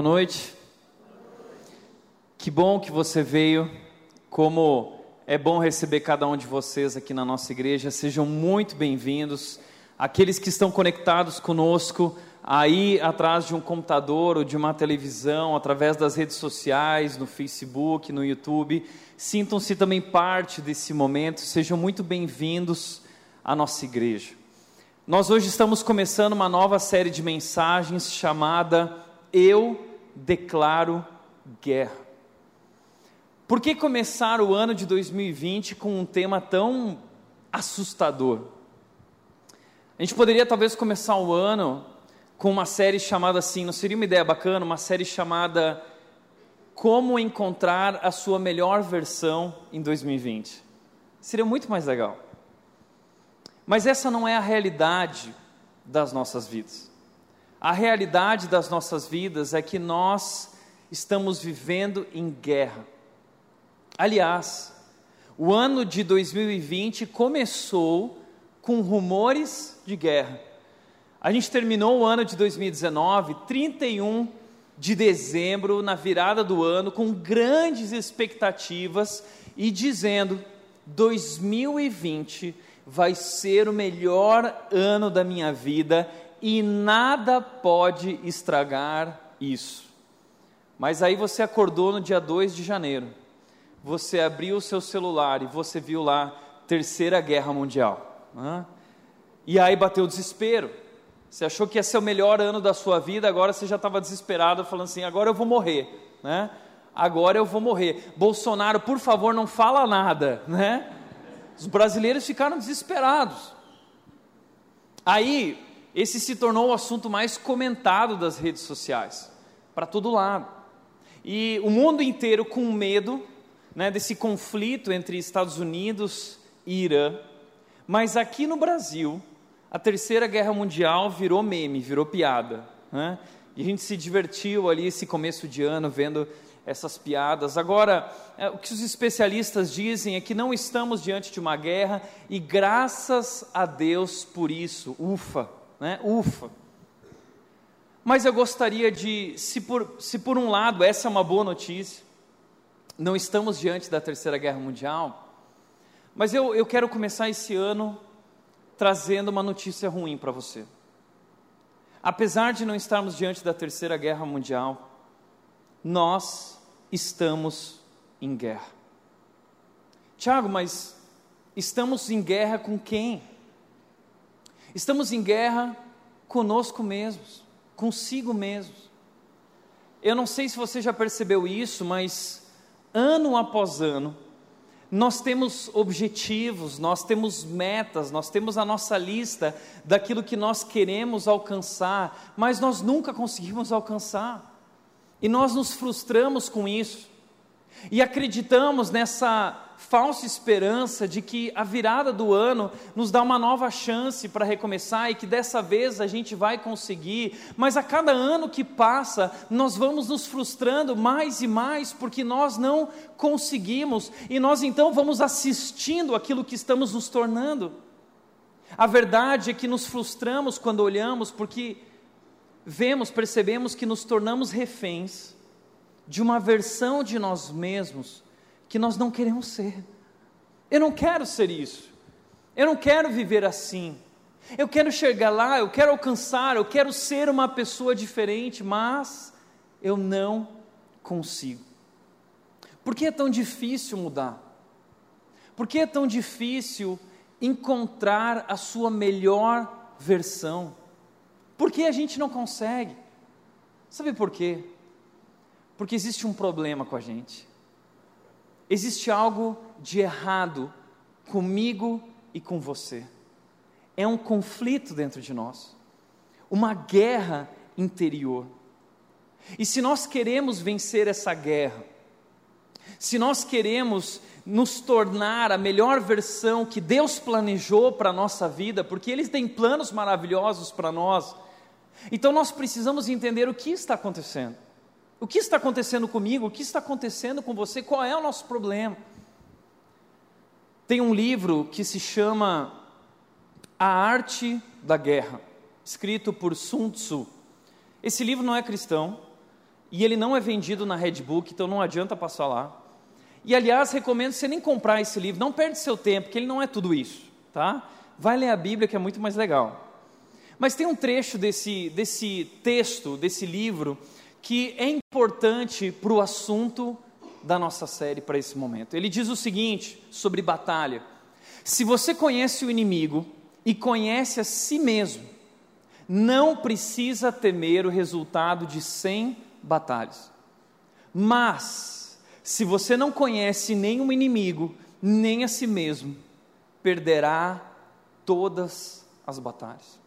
Boa noite. Que bom que você veio. Como é bom receber cada um de vocês aqui na nossa igreja. Sejam muito bem-vindos. Aqueles que estão conectados conosco aí atrás de um computador ou de uma televisão, através das redes sociais, no Facebook, no YouTube, sintam-se também parte desse momento. Sejam muito bem-vindos à nossa igreja. Nós hoje estamos começando uma nova série de mensagens chamada eu declaro guerra. Por que começar o ano de 2020 com um tema tão assustador? A gente poderia talvez começar o ano com uma série chamada assim, não seria uma ideia bacana? Uma série chamada Como Encontrar a Sua Melhor Versão em 2020. Seria muito mais legal. Mas essa não é a realidade das nossas vidas. A realidade das nossas vidas é que nós estamos vivendo em guerra. Aliás, o ano de 2020 começou com rumores de guerra. A gente terminou o ano de 2019, 31 de dezembro, na virada do ano, com grandes expectativas e dizendo: 2020 vai ser o melhor ano da minha vida e nada pode estragar isso. Mas aí você acordou no dia 2 de janeiro, você abriu o seu celular e você viu lá Terceira Guerra Mundial. Né? E aí bateu o desespero. Você achou que ia ser o melhor ano da sua vida, agora você já estava desesperado, falando assim: agora eu vou morrer. Né? Agora eu vou morrer. Bolsonaro, por favor, não fala nada. Né? Os brasileiros ficaram desesperados. Aí esse se tornou o assunto mais comentado das redes sociais, para todo lado. E o mundo inteiro com medo né, desse conflito entre Estados Unidos e Irã. Mas aqui no Brasil, a Terceira Guerra Mundial virou meme, virou piada. Né? E a gente se divertiu ali esse começo de ano vendo essas piadas. Agora, é, o que os especialistas dizem é que não estamos diante de uma guerra e graças a Deus por isso, ufa né? Ufa. Mas eu gostaria de, se por, se por um lado essa é uma boa notícia, não estamos diante da Terceira Guerra Mundial, mas eu, eu quero começar esse ano trazendo uma notícia ruim para você. Apesar de não estarmos diante da Terceira Guerra Mundial, nós estamos em guerra. Tiago, mas estamos em guerra com quem? Estamos em guerra conosco mesmos, consigo mesmos. Eu não sei se você já percebeu isso, mas ano após ano, nós temos objetivos, nós temos metas, nós temos a nossa lista daquilo que nós queremos alcançar, mas nós nunca conseguimos alcançar. E nós nos frustramos com isso. E acreditamos nessa falsa esperança de que a virada do ano nos dá uma nova chance para recomeçar e que dessa vez a gente vai conseguir, mas a cada ano que passa, nós vamos nos frustrando mais e mais porque nós não conseguimos. E nós então vamos assistindo aquilo que estamos nos tornando. A verdade é que nos frustramos quando olhamos porque vemos, percebemos que nos tornamos reféns de uma versão de nós mesmos que nós não queremos ser. Eu não quero ser isso. Eu não quero viver assim. Eu quero chegar lá, eu quero alcançar, eu quero ser uma pessoa diferente, mas eu não consigo. Por que é tão difícil mudar? Por que é tão difícil encontrar a sua melhor versão? Por que a gente não consegue? Sabe por quê? Porque existe um problema com a gente. Existe algo de errado comigo e com você. É um conflito dentro de nós, uma guerra interior. E se nós queremos vencer essa guerra, se nós queremos nos tornar a melhor versão que Deus planejou para a nossa vida, porque Ele tem planos maravilhosos para nós, então nós precisamos entender o que está acontecendo. O que está acontecendo comigo? O que está acontecendo com você? Qual é o nosso problema? Tem um livro que se chama A Arte da Guerra, escrito por Sun Tzu. Esse livro não é cristão e ele não é vendido na Redbook, então não adianta passar lá. E aliás, recomendo você nem comprar esse livro, não perde seu tempo, porque ele não é tudo isso, tá? Vai ler a Bíblia que é muito mais legal. Mas tem um trecho desse, desse texto, desse livro, que é importante para o assunto da nossa série para esse momento. Ele diz o seguinte sobre batalha: se você conhece o inimigo e conhece a si mesmo, não precisa temer o resultado de 100 batalhas. Mas, se você não conhece o inimigo, nem a si mesmo, perderá todas as batalhas.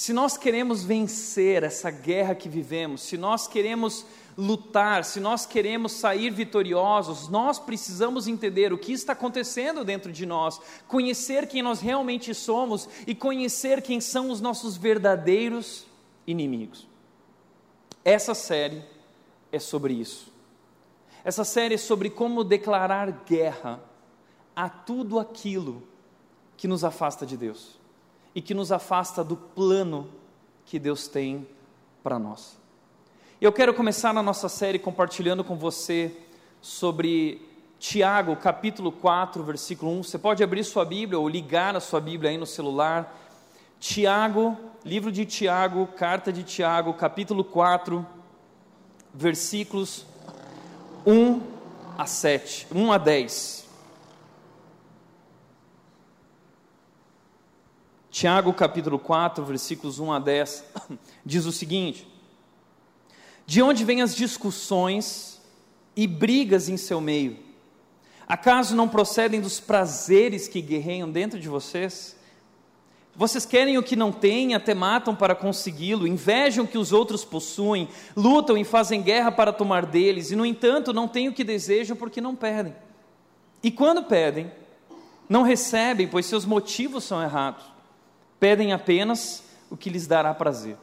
Se nós queremos vencer essa guerra que vivemos, se nós queremos lutar, se nós queremos sair vitoriosos, nós precisamos entender o que está acontecendo dentro de nós, conhecer quem nós realmente somos e conhecer quem são os nossos verdadeiros inimigos. Essa série é sobre isso. Essa série é sobre como declarar guerra a tudo aquilo que nos afasta de Deus e que nos afasta do plano que Deus tem para nós. Eu quero começar na nossa série compartilhando com você sobre Tiago, capítulo 4, versículo 1. Você pode abrir sua Bíblia ou ligar a sua Bíblia aí no celular. Tiago, livro de Tiago, carta de Tiago, capítulo 4, versículos 1 a 7, 1 a 10. Tiago capítulo 4, versículos 1 a 10, diz o seguinte: De onde vêm as discussões e brigas em seu meio? Acaso não procedem dos prazeres que guerreiam dentro de vocês? Vocês querem o que não têm, até matam para consegui-lo, invejam o que os outros possuem, lutam e fazem guerra para tomar deles, e no entanto não têm o que desejam porque não pedem. E quando pedem, não recebem, pois seus motivos são errados pedem apenas o que lhes dará prazer.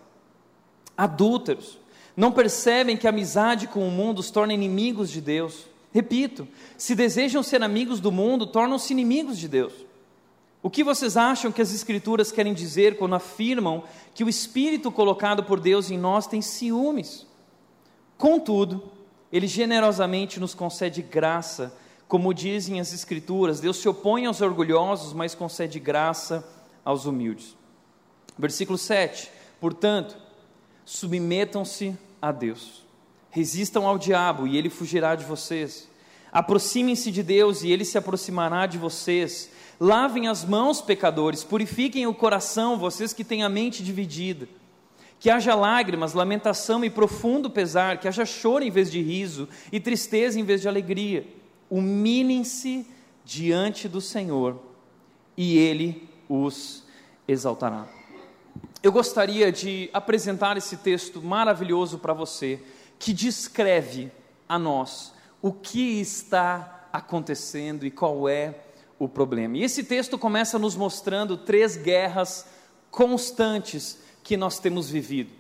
Adúlteros, não percebem que a amizade com o mundo os torna inimigos de Deus. Repito, se desejam ser amigos do mundo, tornam-se inimigos de Deus. O que vocês acham que as Escrituras querem dizer quando afirmam que o Espírito colocado por Deus em nós tem ciúmes? Contudo, Ele generosamente nos concede graça, como dizem as Escrituras: Deus se opõe aos orgulhosos, mas concede graça aos humildes. Versículo 7: Portanto, submetam-se a Deus, resistam ao diabo e ele fugirá de vocês. Aproximem-se de Deus e ele se aproximará de vocês. Lavem as mãos, pecadores, purifiquem o coração, vocês que têm a mente dividida. Que haja lágrimas, lamentação e profundo pesar, que haja choro em vez de riso e tristeza em vez de alegria. Humilhem-se diante do Senhor e ele os exaltará. Eu gostaria de apresentar esse texto maravilhoso para você, que descreve a nós o que está acontecendo e qual é o problema. E esse texto começa nos mostrando três guerras constantes que nós temos vivido.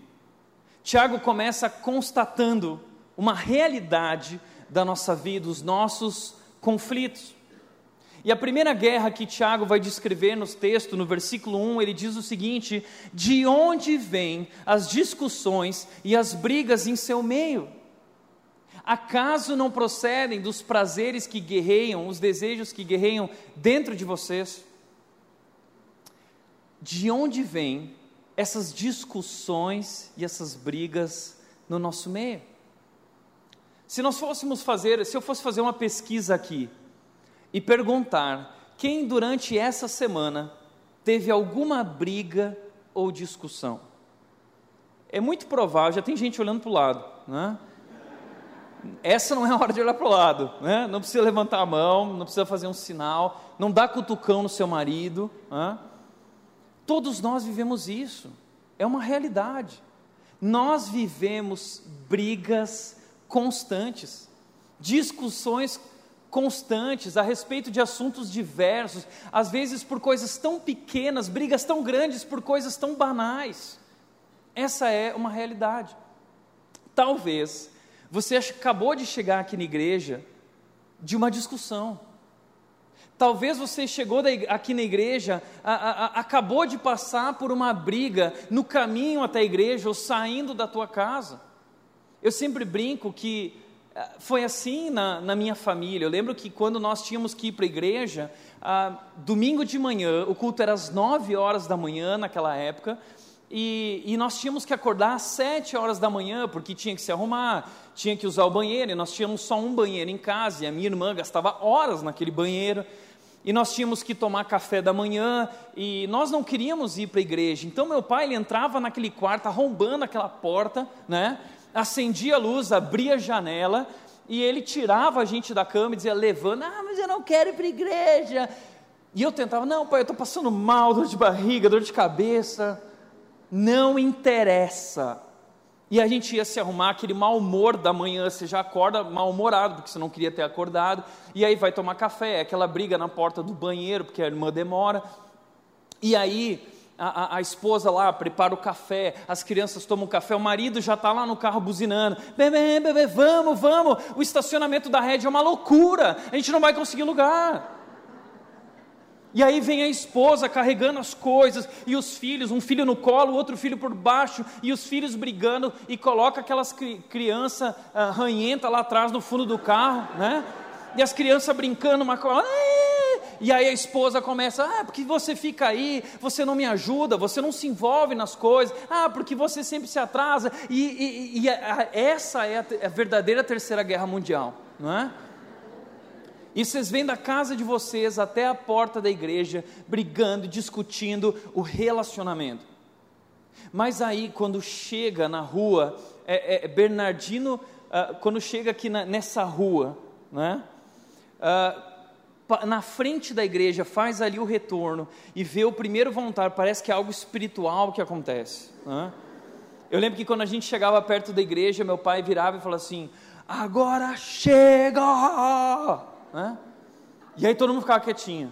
Tiago começa constatando uma realidade da nossa vida, os nossos conflitos. E a primeira guerra que Tiago vai descrever no texto, no versículo 1, ele diz o seguinte: De onde vêm as discussões e as brigas em seu meio? Acaso não procedem dos prazeres que guerreiam, os desejos que guerreiam dentro de vocês? De onde vêm essas discussões e essas brigas no nosso meio? Se nós fôssemos fazer, se eu fosse fazer uma pesquisa aqui, e perguntar quem durante essa semana teve alguma briga ou discussão. É muito provável, já tem gente olhando para o lado, né? Essa não é a hora de olhar para o lado, né? não precisa levantar a mão, não precisa fazer um sinal, não dá cutucão no seu marido. Né? Todos nós vivemos isso, é uma realidade. Nós vivemos brigas constantes, discussões constantes a respeito de assuntos diversos, às vezes por coisas tão pequenas, brigas tão grandes por coisas tão banais. Essa é uma realidade. Talvez você acabou de chegar aqui na igreja de uma discussão. Talvez você chegou aqui na igreja, a, a, a, acabou de passar por uma briga no caminho até a igreja ou saindo da tua casa. Eu sempre brinco que foi assim na, na minha família. Eu lembro que quando nós tínhamos que ir para a igreja, ah, domingo de manhã, o culto era às nove horas da manhã naquela época, e, e, nós tínhamos que acordar às sete horas da manhã, porque tinha que se arrumar, tinha que usar o banheiro, e nós tínhamos só um banheiro em casa, e a minha irmã gastava horas naquele banheiro, e nós tínhamos que tomar café da manhã, e nós não queríamos ir para a igreja, então meu pai ele entrava naquele quarto, arrombando aquela porta, né, acendia a luz, abria a janela, e ele tirava a gente da cama e dizia, levando, ah, mas eu não quero ir para a igreja, e eu tentava, não pai, eu estou passando mal, dor de barriga, dor de cabeça, não interessa. E a gente ia se arrumar, aquele mau humor da manhã, você já acorda mal-humorado, porque você não queria ter acordado, e aí vai tomar café, aquela briga na porta do banheiro, porque a irmã demora, e aí a, a, a esposa lá prepara o café, as crianças tomam café, o marido já está lá no carro buzinando, bebê, bebê, vamos, vamos, o estacionamento da rede é uma loucura, a gente não vai conseguir lugar. E aí vem a esposa carregando as coisas, e os filhos, um filho no colo, outro filho por baixo, e os filhos brigando, e coloca aquelas cri criança uh, ranhenta lá atrás no fundo do carro, né? E as crianças brincando, uma coisa. E aí a esposa começa, ah, porque você fica aí, você não me ajuda, você não se envolve nas coisas, ah, porque você sempre se atrasa, e, e, e a, essa é a, a verdadeira terceira guerra mundial, não é? E vocês vêm da casa de vocês até a porta da igreja, brigando, discutindo o relacionamento. Mas aí, quando chega na rua, é, é Bernardino, uh, quando chega aqui na, nessa rua, né? Uh, na frente da igreja, faz ali o retorno e vê o primeiro voluntário, parece que é algo espiritual que acontece. Né? Eu lembro que quando a gente chegava perto da igreja, meu pai virava e falava assim: Agora chega! Né? E aí todo mundo ficava quietinho.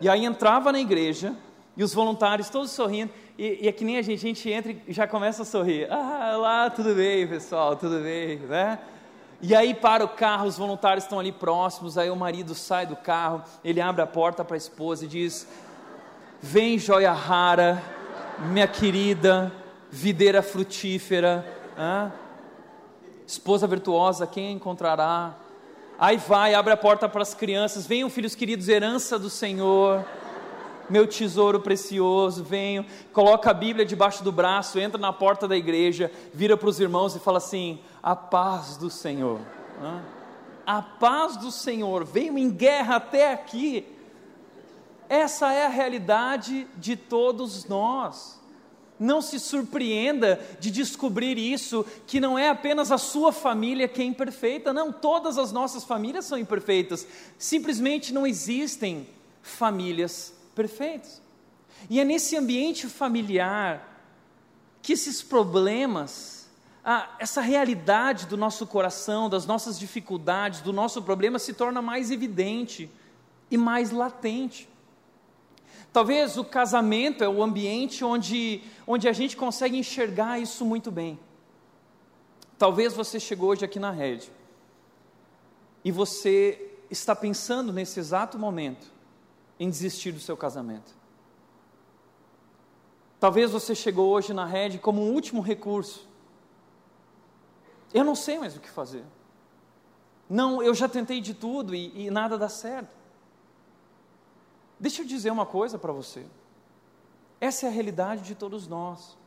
E aí entrava na igreja, e os voluntários todos sorrindo, e, e é que nem a gente, a gente entra e já começa a sorrir. Ah, lá, tudo bem, pessoal, tudo bem, né? E aí para o carro, os voluntários estão ali próximos, aí o marido sai do carro, ele abre a porta para a esposa e diz: Vem, joia rara, minha querida, videira frutífera, ah? esposa virtuosa, quem encontrará? Aí vai, abre a porta para as crianças, venham filhos queridos, herança do Senhor, meu tesouro precioso, venham, coloca a Bíblia debaixo do braço, entra na porta da igreja, vira para os irmãos e fala assim: a paz do Senhor. A paz do Senhor, veio em guerra até aqui. Essa é a realidade de todos nós. Não se surpreenda de descobrir isso, que não é apenas a sua família que é imperfeita, não, todas as nossas famílias são imperfeitas. Simplesmente não existem famílias perfeitas. E é nesse ambiente familiar que esses problemas, essa realidade do nosso coração, das nossas dificuldades, do nosso problema se torna mais evidente e mais latente. Talvez o casamento é o ambiente onde, onde a gente consegue enxergar isso muito bem. Talvez você chegou hoje aqui na rede e você está pensando nesse exato momento em desistir do seu casamento. Talvez você chegou hoje na rede como um último recurso. Eu não sei mais o que fazer. Não, eu já tentei de tudo e, e nada dá certo. Deixa eu dizer uma coisa para você. Essa é a realidade de todos nós.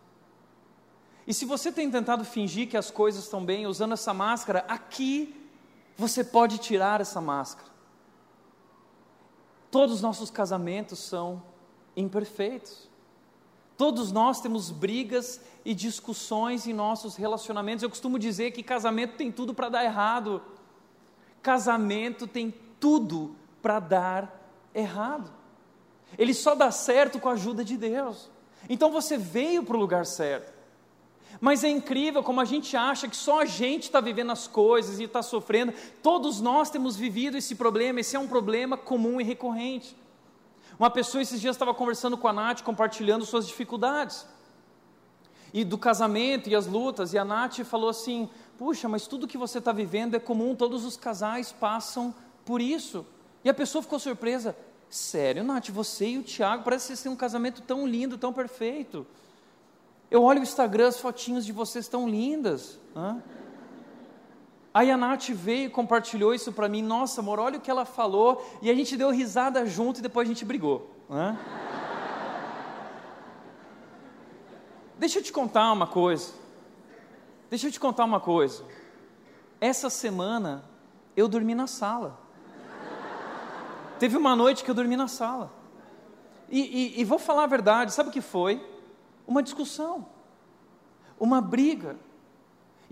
E se você tem tentado fingir que as coisas estão bem usando essa máscara, aqui você pode tirar essa máscara. todos os nossos casamentos são imperfeitos. Todos nós temos brigas e discussões em nossos relacionamentos. Eu costumo dizer que casamento tem tudo para dar errado. Casamento tem tudo para dar errado. Ele só dá certo com a ajuda de Deus. Então você veio para o lugar certo. Mas é incrível como a gente acha que só a gente está vivendo as coisas e está sofrendo. Todos nós temos vivido esse problema, esse é um problema comum e recorrente. Uma pessoa esses dias estava conversando com a Nath, compartilhando suas dificuldades. E do casamento e as lutas, e a Nath falou assim: Puxa, mas tudo que você está vivendo é comum, todos os casais passam por isso. E a pessoa ficou surpresa: Sério, Nath, você e o Tiago, parece que vocês têm um casamento tão lindo, tão perfeito. Eu olho o Instagram, as fotinhos de vocês tão lindas. Hã? Aí a Nath veio e compartilhou isso para mim. Nossa, amor, olha o que ela falou. E a gente deu risada junto e depois a gente brigou. Né? Deixa eu te contar uma coisa. Deixa eu te contar uma coisa. Essa semana eu dormi na sala. Teve uma noite que eu dormi na sala. E, e, e vou falar a verdade, sabe o que foi? Uma discussão, uma briga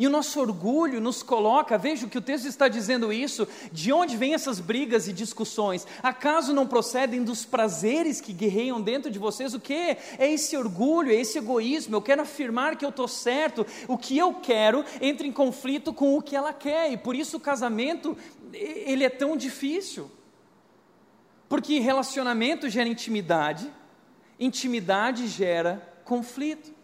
e o nosso orgulho nos coloca, veja que o texto está dizendo isso, de onde vêm essas brigas e discussões? Acaso não procedem dos prazeres que guerreiam dentro de vocês? O que? É esse orgulho, é esse egoísmo, eu quero afirmar que eu estou certo, o que eu quero entra em conflito com o que ela quer, e por isso o casamento, ele é tão difícil. Porque relacionamento gera intimidade, intimidade gera conflito.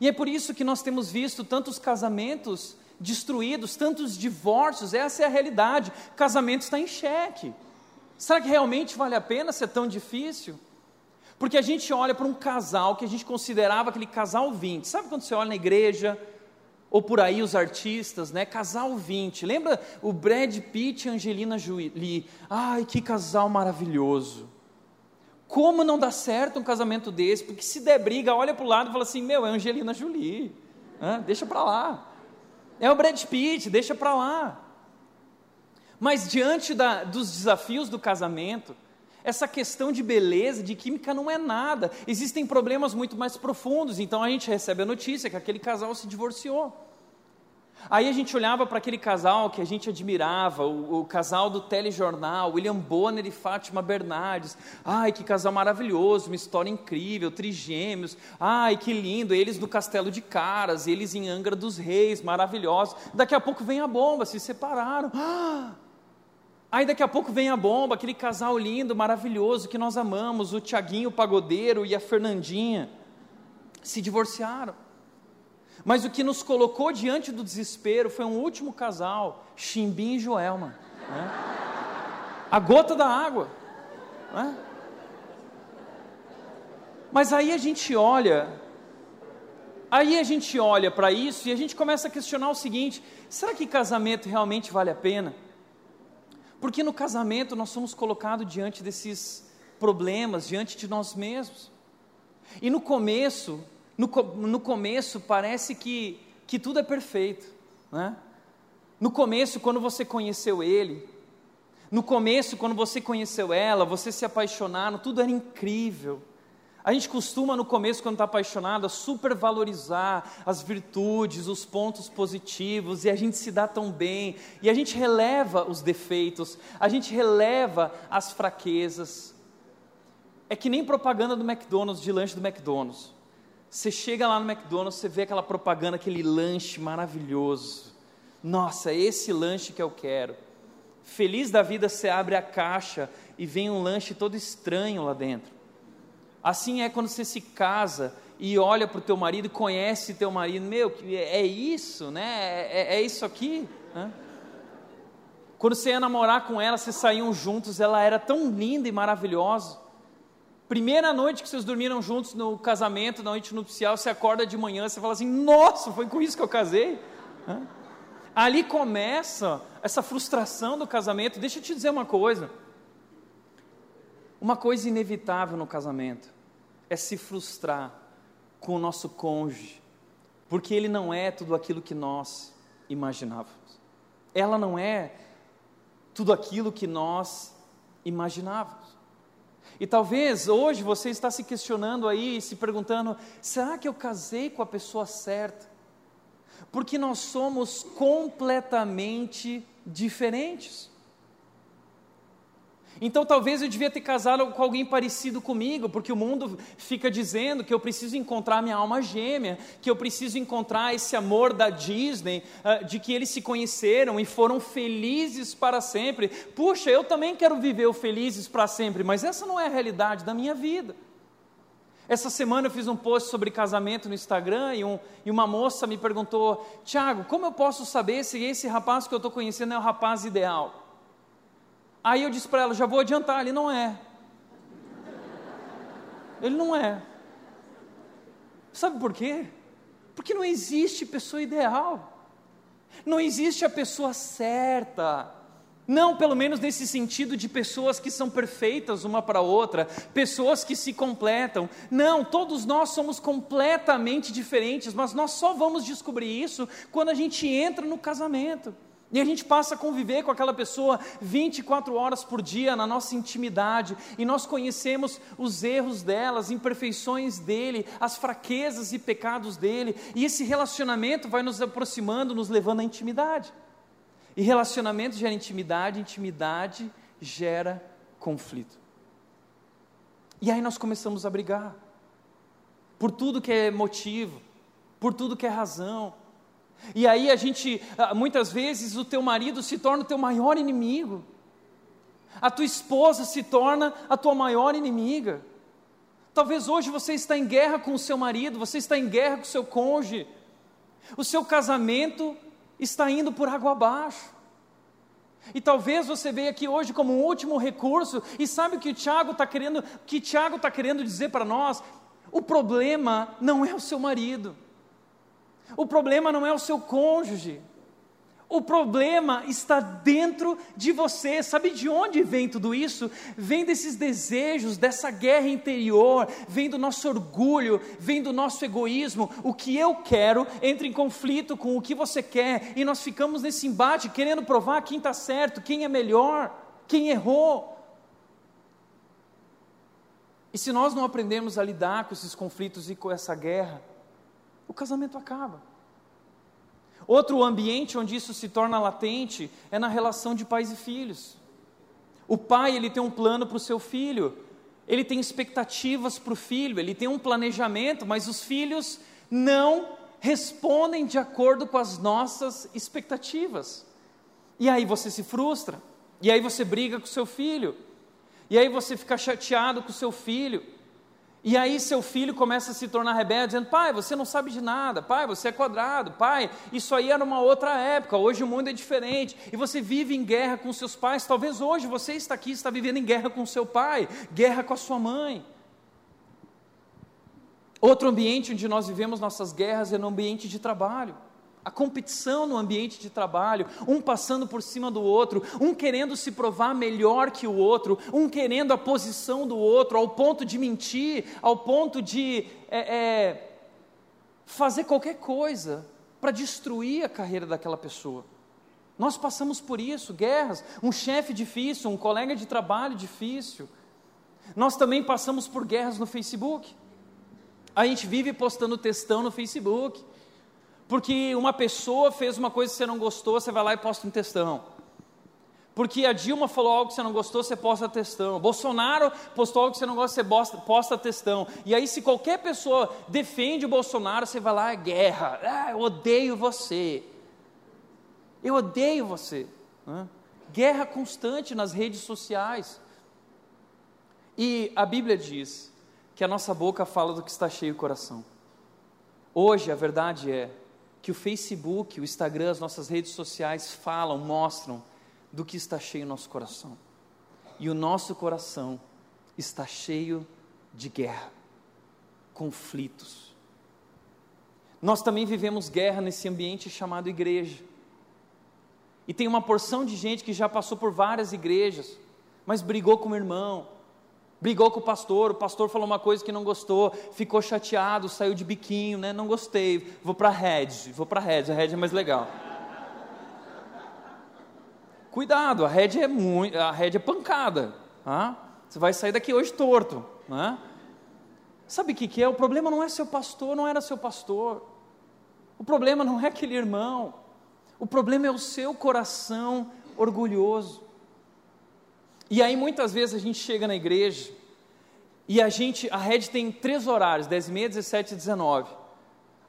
E é por isso que nós temos visto tantos casamentos destruídos, tantos divórcios, essa é a realidade. Casamento está em xeque. Será que realmente vale a pena ser tão difícil? Porque a gente olha para um casal que a gente considerava aquele casal 20. Sabe quando você olha na igreja, ou por aí os artistas, né? Casal 20. Lembra o Brad Pitt e Angelina Jolie? Ai, que casal maravilhoso. Como não dá certo um casamento desse? Porque se der briga, olha para o lado e fala assim: meu, é Angelina Jolie, deixa para lá. É o Brad Pitt, deixa para lá. Mas diante da, dos desafios do casamento, essa questão de beleza, de química não é nada. Existem problemas muito mais profundos. Então a gente recebe a notícia que aquele casal se divorciou. Aí a gente olhava para aquele casal que a gente admirava, o, o, casal do telejornal, William Bonner e Fátima Bernardes. Ai, que casal maravilhoso, uma história incrível, trigêmeos. Ai, que lindo, eles no Castelo de Caras, eles em Angra dos Reis, maravilhosos. Daqui a pouco vem a bomba, se separaram. Aí daqui a pouco vem a bomba, aquele casal lindo, maravilhoso que nós amamos, o Tiaguinho Pagodeiro e a Fernandinha, se divorciaram. Mas o que nos colocou diante do desespero foi um último casal, Chimbim e Joelma. Né? A gota da água. Né? Mas aí a gente olha, aí a gente olha para isso e a gente começa a questionar o seguinte: será que casamento realmente vale a pena? Porque no casamento nós somos colocados diante desses problemas, diante de nós mesmos. E no começo, no, no começo parece que, que tudo é perfeito, né? No começo, quando você conheceu ele, no começo, quando você conheceu ela, você se apaixonaram, tudo era incrível. A gente costuma, no começo, quando está apaixonado, supervalorizar as virtudes, os pontos positivos, e a gente se dá tão bem, e a gente releva os defeitos, a gente releva as fraquezas. É que nem propaganda do McDonald's, de lanche do McDonald's. Você chega lá no McDonald's, você vê aquela propaganda, aquele lanche maravilhoso. Nossa, é esse lanche que eu quero. Feliz da vida, você abre a caixa e vem um lanche todo estranho lá dentro. Assim é quando você se casa e olha para o teu marido conhece teu marido. Meu, é isso, né? É, é isso aqui. Né? Quando você ia namorar com ela, vocês saíam juntos, ela era tão linda e maravilhosa. Primeira noite que vocês dormiram juntos no casamento, na noite nupcial, você acorda de manhã, você fala assim: Nossa, foi com isso que eu casei? Hã? Ali começa essa frustração do casamento. Deixa eu te dizer uma coisa. Uma coisa inevitável no casamento é se frustrar com o nosso cônjuge, porque ele não é tudo aquilo que nós imaginávamos. Ela não é tudo aquilo que nós imaginávamos. E talvez hoje você está se questionando aí, se perguntando: será que eu casei com a pessoa certa? Porque nós somos completamente diferentes. Então talvez eu devia ter casado com alguém parecido comigo, porque o mundo fica dizendo que eu preciso encontrar minha alma gêmea, que eu preciso encontrar esse amor da Disney, ah, de que eles se conheceram e foram felizes para sempre. Puxa, eu também quero viver o felizes para sempre, mas essa não é a realidade da minha vida. Essa semana eu fiz um post sobre casamento no Instagram e, um, e uma moça me perguntou: Tiago, como eu posso saber se esse rapaz que eu estou conhecendo é o rapaz ideal? Aí eu disse para ela: já vou adiantar, ele não é. Ele não é. Sabe por quê? Porque não existe pessoa ideal. Não existe a pessoa certa. Não, pelo menos nesse sentido de pessoas que são perfeitas uma para outra, pessoas que se completam. Não, todos nós somos completamente diferentes, mas nós só vamos descobrir isso quando a gente entra no casamento. E a gente passa a conviver com aquela pessoa 24 horas por dia na nossa intimidade, e nós conhecemos os erros dela, as imperfeições dele, as fraquezas e pecados dele, e esse relacionamento vai nos aproximando, nos levando à intimidade. E relacionamento gera intimidade, intimidade gera conflito. E aí nós começamos a brigar, por tudo que é motivo, por tudo que é razão, e aí a gente, ah, muitas vezes, o teu marido se torna o teu maior inimigo. A tua esposa se torna a tua maior inimiga. Talvez hoje você está em guerra com o seu marido, você está em guerra com o seu cônjuge. O seu casamento está indo por água abaixo. E talvez você veja aqui hoje como um último recurso, e sabe o que o Tiago está querendo, que Tiago está querendo dizer para nós? O problema não é o seu marido. O problema não é o seu cônjuge. O problema está dentro de você. Sabe de onde vem tudo isso? Vem desses desejos, dessa guerra interior, vem do nosso orgulho, vem do nosso egoísmo. O que eu quero entra em conflito com o que você quer, e nós ficamos nesse embate querendo provar quem está certo, quem é melhor, quem errou. E se nós não aprendemos a lidar com esses conflitos e com essa guerra, o casamento acaba. Outro ambiente onde isso se torna latente é na relação de pais e filhos. O pai ele tem um plano para o seu filho, ele tem expectativas para o filho, ele tem um planejamento, mas os filhos não respondem de acordo com as nossas expectativas. E aí você se frustra, e aí você briga com seu filho, e aí você fica chateado com seu filho. E aí seu filho começa a se tornar rebelde, dizendo: pai, você não sabe de nada, pai, você é quadrado, pai, isso aí era uma outra época, hoje o mundo é diferente, e você vive em guerra com seus pais. Talvez hoje você está aqui, está vivendo em guerra com seu pai, guerra com a sua mãe. Outro ambiente onde nós vivemos nossas guerras é no ambiente de trabalho a competição no ambiente de trabalho, um passando por cima do outro, um querendo se provar melhor que o outro, um querendo a posição do outro, ao ponto de mentir, ao ponto de é, é, fazer qualquer coisa para destruir a carreira daquela pessoa. Nós passamos por isso, guerras, um chefe difícil, um colega de trabalho difícil. Nós também passamos por guerras no Facebook. A gente vive postando textão no Facebook porque uma pessoa fez uma coisa que você não gostou, você vai lá e posta um textão. Porque a Dilma falou algo que você não gostou, você posta textão. Bolsonaro postou algo que você não gosta, você posta, textão. E aí, se qualquer pessoa defende o Bolsonaro, você vai lá, é guerra. Ah, eu odeio você. Eu odeio você. Guerra constante nas redes sociais. E a Bíblia diz que a nossa boca fala do que está cheio o coração. Hoje a verdade é que o Facebook, o Instagram, as nossas redes sociais falam, mostram do que está cheio o nosso coração. E o nosso coração está cheio de guerra, conflitos. Nós também vivemos guerra nesse ambiente chamado igreja. E tem uma porção de gente que já passou por várias igrejas, mas brigou com o irmão, brigou com o pastor, o pastor falou uma coisa que não gostou, ficou chateado, saiu de biquinho, né? Não gostei, vou para Red, vou para a Red, a Red é mais legal. Cuidado, a Red é muito, a Red é pancada, tá? Você vai sair daqui hoje torto, né? Sabe o que, que é? O problema não é seu pastor, não era seu pastor. O problema não é aquele irmão. O problema é o seu coração orgulhoso. E aí muitas vezes a gente chega na igreja e a gente, a rede tem três horários, 10 e meia, 17 e 19.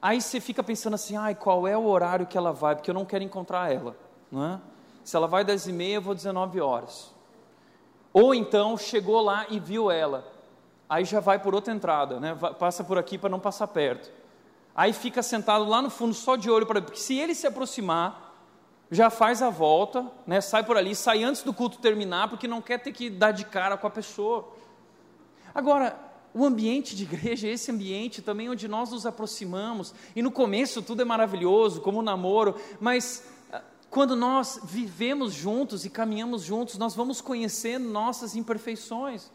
Aí você fica pensando assim, ai, qual é o horário que ela vai? Porque eu não quero encontrar ela, é? Se ela vai 10 e meia, eu vou 19 horas. Ou então chegou lá e viu ela, aí já vai por outra entrada, né? passa por aqui para não passar perto. Aí fica sentado lá no fundo só de olho para porque se ele se aproximar, já faz a volta, né? Sai por ali, sai antes do culto terminar, porque não quer ter que dar de cara com a pessoa. Agora, o ambiente de igreja é esse ambiente também onde nós nos aproximamos, e no começo tudo é maravilhoso, como um namoro, mas quando nós vivemos juntos e caminhamos juntos, nós vamos conhecendo nossas imperfeições.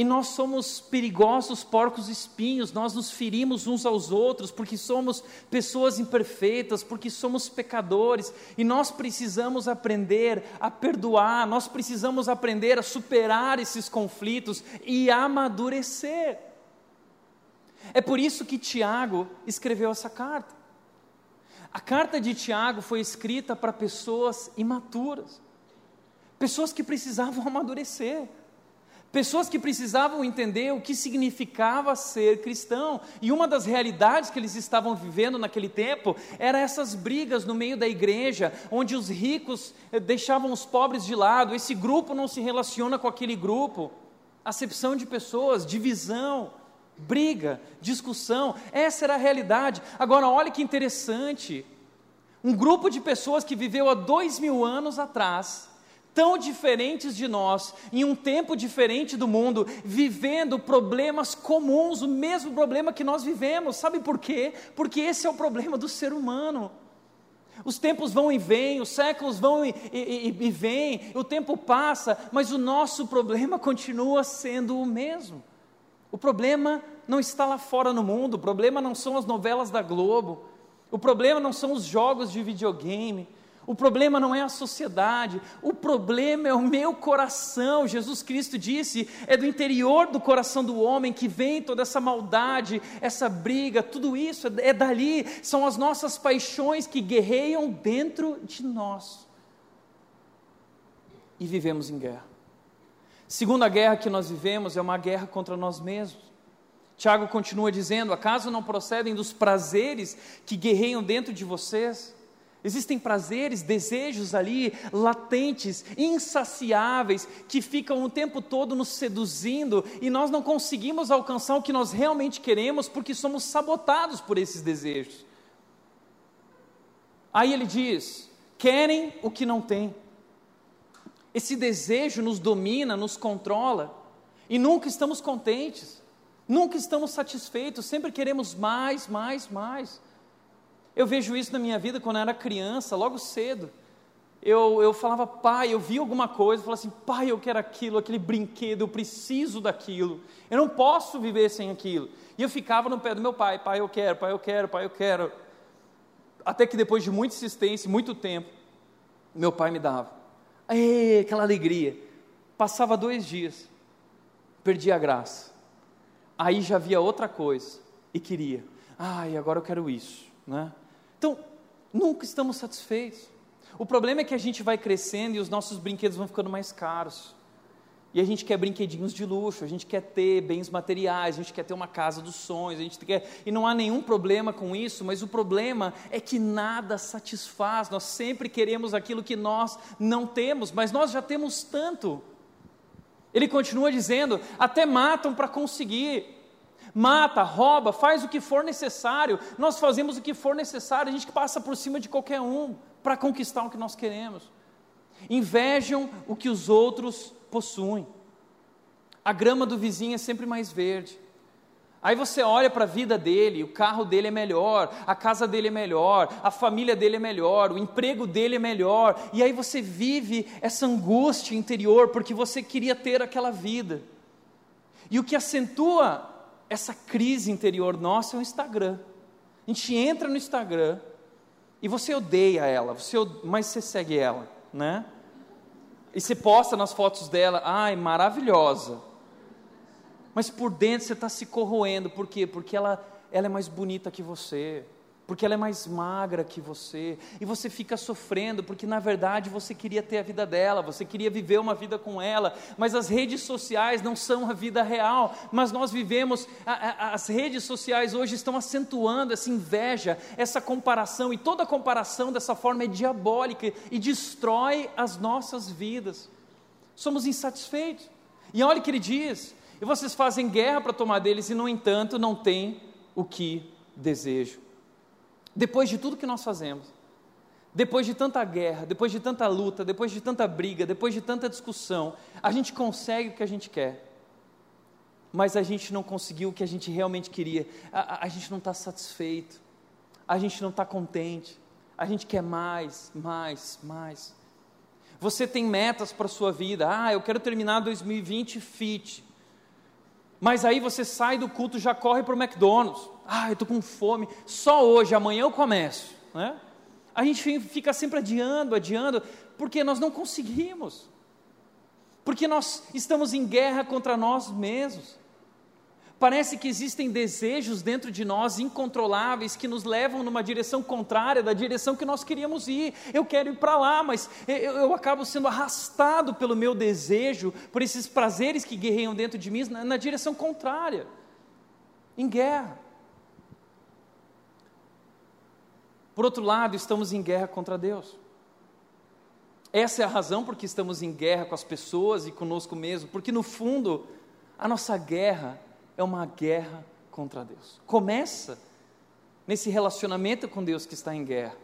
E nós somos perigosos porcos espinhos, nós nos ferimos uns aos outros, porque somos pessoas imperfeitas, porque somos pecadores, e nós precisamos aprender a perdoar, nós precisamos aprender a superar esses conflitos e amadurecer. É por isso que Tiago escreveu essa carta. A carta de Tiago foi escrita para pessoas imaturas, pessoas que precisavam amadurecer, pessoas que precisavam entender o que significava ser cristão. E uma das realidades que eles estavam vivendo naquele tempo era essas brigas no meio da igreja, onde os ricos eh, deixavam os pobres de lado, esse grupo não se relaciona com aquele grupo. Acepção de pessoas, divisão, briga, discussão, essa era a realidade. Agora, olha que interessante: um grupo de pessoas que viveu há dois mil anos atrás, tão diferentes de nós, em um tempo diferente do mundo, vivendo problemas comuns, o mesmo problema que nós vivemos. Sabe por quê? Porque esse é o problema do ser humano. Os tempos vão e vêm, os séculos vão e, e, e vêm, o tempo passa, mas o nosso problema continua sendo o mesmo. O problema não está lá fora no mundo, o problema não são as novelas da Globo, o problema não são os jogos de videogame, o problema não é a sociedade, o problema é o meu coração. Jesus Cristo disse: é do interior do coração do homem que vem toda essa maldade, essa briga, tudo isso é, é dali, são as nossas paixões que guerreiam dentro de nós. E vivemos em guerra. Segunda guerra que nós vivemos é uma guerra contra nós mesmos. Tiago continua dizendo: acaso não procedem dos prazeres que guerreiam dentro de vocês? Existem prazeres, desejos ali, latentes, insaciáveis, que ficam o tempo todo nos seduzindo e nós não conseguimos alcançar o que nós realmente queremos porque somos sabotados por esses desejos. Aí ele diz: querem o que não têm. Esse desejo nos domina, nos controla, e nunca estamos contentes, nunca estamos satisfeitos, sempre queremos mais, mais, mais. Eu vejo isso na minha vida quando eu era criança, logo cedo. Eu, eu falava, pai, eu vi alguma coisa, eu falava assim, pai, eu quero aquilo, aquele brinquedo, eu preciso daquilo, eu não posso viver sem aquilo. E eu ficava no pé do meu pai, pai, eu quero, pai, eu quero, pai, eu quero. Até que depois de muita insistência, muito tempo, meu pai me dava. Ei, aquela alegria. Passava dois dias, perdi a graça. Aí já via outra coisa e queria. Ai, agora eu quero isso. Né? Então, nunca estamos satisfeitos. O problema é que a gente vai crescendo e os nossos brinquedos vão ficando mais caros. E a gente quer brinquedinhos de luxo, a gente quer ter bens materiais, a gente quer ter uma casa dos sonhos, a gente quer. E não há nenhum problema com isso, mas o problema é que nada satisfaz. Nós sempre queremos aquilo que nós não temos, mas nós já temos tanto. Ele continua dizendo: até matam para conseguir. Mata, rouba, faz o que for necessário. Nós fazemos o que for necessário, a gente passa por cima de qualquer um para conquistar o que nós queremos. Invejam o que os outros possuem. A grama do vizinho é sempre mais verde. Aí você olha para a vida dele, o carro dele é melhor, a casa dele é melhor, a família dele é melhor, o emprego dele é melhor, e aí você vive essa angústia interior porque você queria ter aquela vida. E o que acentua essa crise interior nossa é o Instagram. A gente entra no Instagram e você odeia ela, você, mas você segue ela, né? e você posta nas fotos dela, ai, maravilhosa. Mas por dentro você está se corroendo, por quê? Porque ela, ela é mais bonita que você porque ela é mais magra que você, e você fica sofrendo, porque na verdade você queria ter a vida dela, você queria viver uma vida com ela, mas as redes sociais não são a vida real, mas nós vivemos, a, a, as redes sociais hoje estão acentuando essa inveja, essa comparação, e toda comparação dessa forma é diabólica e destrói as nossas vidas. Somos insatisfeitos, e olha o que ele diz: e vocês fazem guerra para tomar deles, e no entanto não têm o que desejam. Depois de tudo que nós fazemos, depois de tanta guerra, depois de tanta luta, depois de tanta briga, depois de tanta discussão, a gente consegue o que a gente quer, mas a gente não conseguiu o que a gente realmente queria, a, a, a gente não está satisfeito, a gente não está contente, a gente quer mais, mais, mais. Você tem metas para a sua vida, ah, eu quero terminar 2020 fit, mas aí você sai do culto já corre para o McDonald's. Ah, eu estou com fome. Só hoje, amanhã eu começo. Né? A gente fica sempre adiando, adiando, porque nós não conseguimos. Porque nós estamos em guerra contra nós mesmos. Parece que existem desejos dentro de nós incontroláveis que nos levam numa direção contrária da direção que nós queríamos ir. Eu quero ir para lá, mas eu, eu, acabo sendo arrastado pelo meu desejo, por esses prazeres que guerreiam dentro de mim, na, na direção contrária em guerra. Por outro lado, estamos em guerra contra Deus. Essa é a razão por que estamos em guerra com as pessoas e conosco mesmo, porque no fundo, a nossa guerra é uma guerra contra Deus. Começa nesse relacionamento com Deus que está em guerra.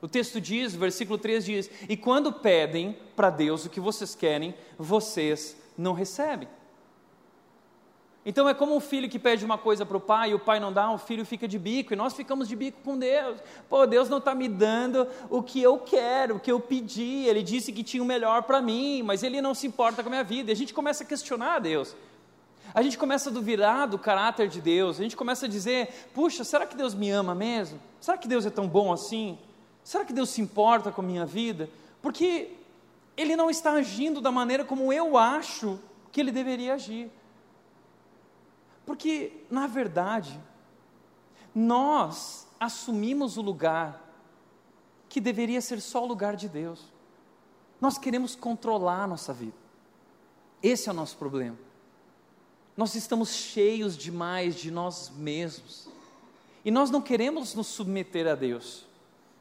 O texto diz, versículo 3 diz: E quando pedem para Deus o que vocês querem, vocês não recebem. Então é como um filho que pede uma coisa para o pai e o pai não dá, o filho fica de bico e nós ficamos de bico com Deus. Pô, Deus não está me dando o que eu quero, o que eu pedi. Ele disse que tinha o melhor para mim, mas ele não se importa com a minha vida. E a gente começa a questionar a Deus. A gente começa a duvidar do caráter de Deus, a gente começa a dizer: puxa, será que Deus me ama mesmo? Será que Deus é tão bom assim? Será que Deus se importa com a minha vida? Porque Ele não está agindo da maneira como eu acho que Ele deveria agir. Porque, na verdade, nós assumimos o lugar que deveria ser só o lugar de Deus. Nós queremos controlar a nossa vida. Esse é o nosso problema. Nós estamos cheios demais de nós mesmos. E nós não queremos nos submeter a Deus.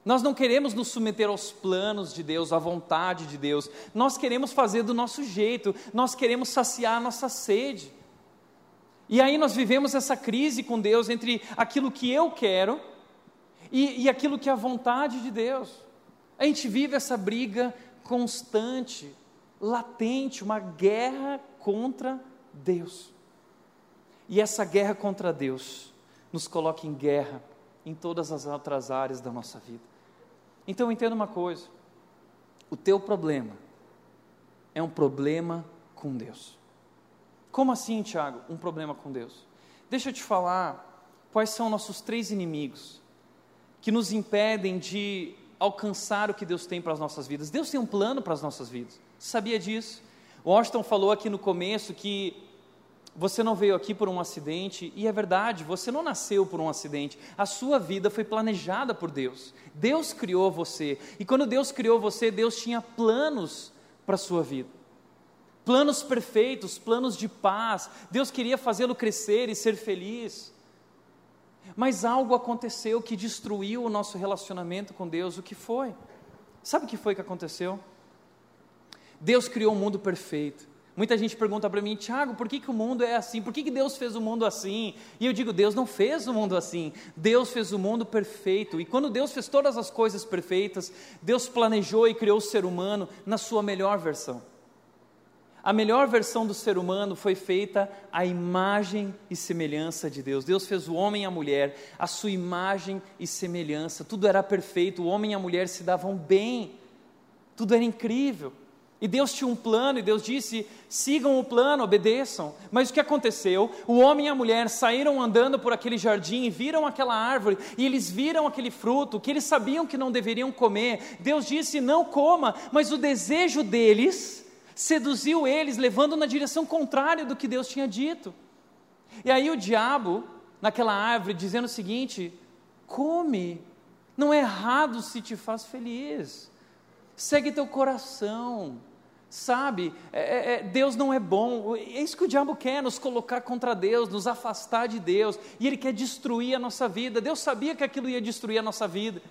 Nós não queremos nos submeter aos planos de Deus, à vontade de Deus. Nós queremos fazer do nosso jeito. Nós queremos saciar a nossa sede. E aí nós vivemos essa crise com Deus entre aquilo que eu quero e, e aquilo que é a vontade de Deus. A gente vive essa briga constante, latente, uma guerra contra Deus. E essa guerra contra Deus nos coloca em guerra em todas as outras áreas da nossa vida. Então entenda uma coisa: o teu problema é um problema com Deus. Como assim, Tiago? Um problema com Deus? Deixa eu te falar quais são nossos três inimigos que nos impedem de alcançar o que Deus tem para as nossas vidas. Deus tem um plano para as nossas vidas. Sabia disso? Washington falou aqui no começo que você não veio aqui por um acidente, e é verdade, você não nasceu por um acidente, a sua vida foi planejada por Deus. Deus criou você, e quando Deus criou você, Deus tinha planos para a sua vida. Planos perfeitos, planos de paz. Deus queria fazê-lo crescer e ser feliz. Mas algo aconteceu que destruiu o nosso relacionamento com Deus. O que foi? Sabe o que foi que aconteceu? Deus criou um mundo perfeito. Muita gente pergunta para mim, Tiago, por que, que o mundo é assim? Por que, que Deus fez o mundo assim? E eu digo, Deus não fez o mundo assim. Deus fez o mundo perfeito. E quando Deus fez todas as coisas perfeitas, Deus planejou e criou o ser humano na sua melhor versão. A melhor versão do ser humano foi feita à imagem e semelhança de Deus. Deus fez o homem e a mulher, a sua imagem e semelhança. Tudo era perfeito, o homem e a mulher se davam bem. Tudo era incrível. E Deus tinha um plano, e Deus disse: sigam o plano, obedeçam. Mas o que aconteceu? O homem e a mulher saíram andando por aquele jardim e viram aquela árvore, e eles viram aquele fruto que eles sabiam que não deveriam comer. Deus disse: não coma, mas o desejo deles seduziu eles, levando na direção contrária do que Deus tinha dito. E aí o diabo, naquela árvore, dizendo o seguinte: come, não é errado se te faz feliz, segue teu coração, sabe? É, é, é, Deus não é bom, é isso que o diabo quer, nos colocar contra Deus, nos afastar de Deus, e ele quer destruir a nossa vida. Deus sabia que aquilo ia destruir a nossa vida,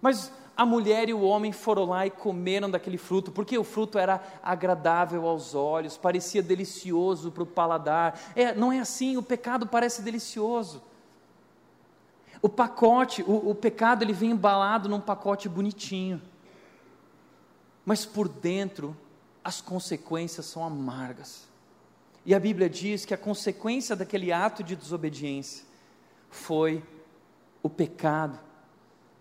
mas a mulher e o homem foram lá e comeram daquele fruto, porque o fruto era agradável aos olhos, parecia delicioso para o paladar. É, não é assim, o pecado parece delicioso. O pacote, o, o pecado, ele vem embalado num pacote bonitinho, mas por dentro as consequências são amargas. E a Bíblia diz que a consequência daquele ato de desobediência foi o pecado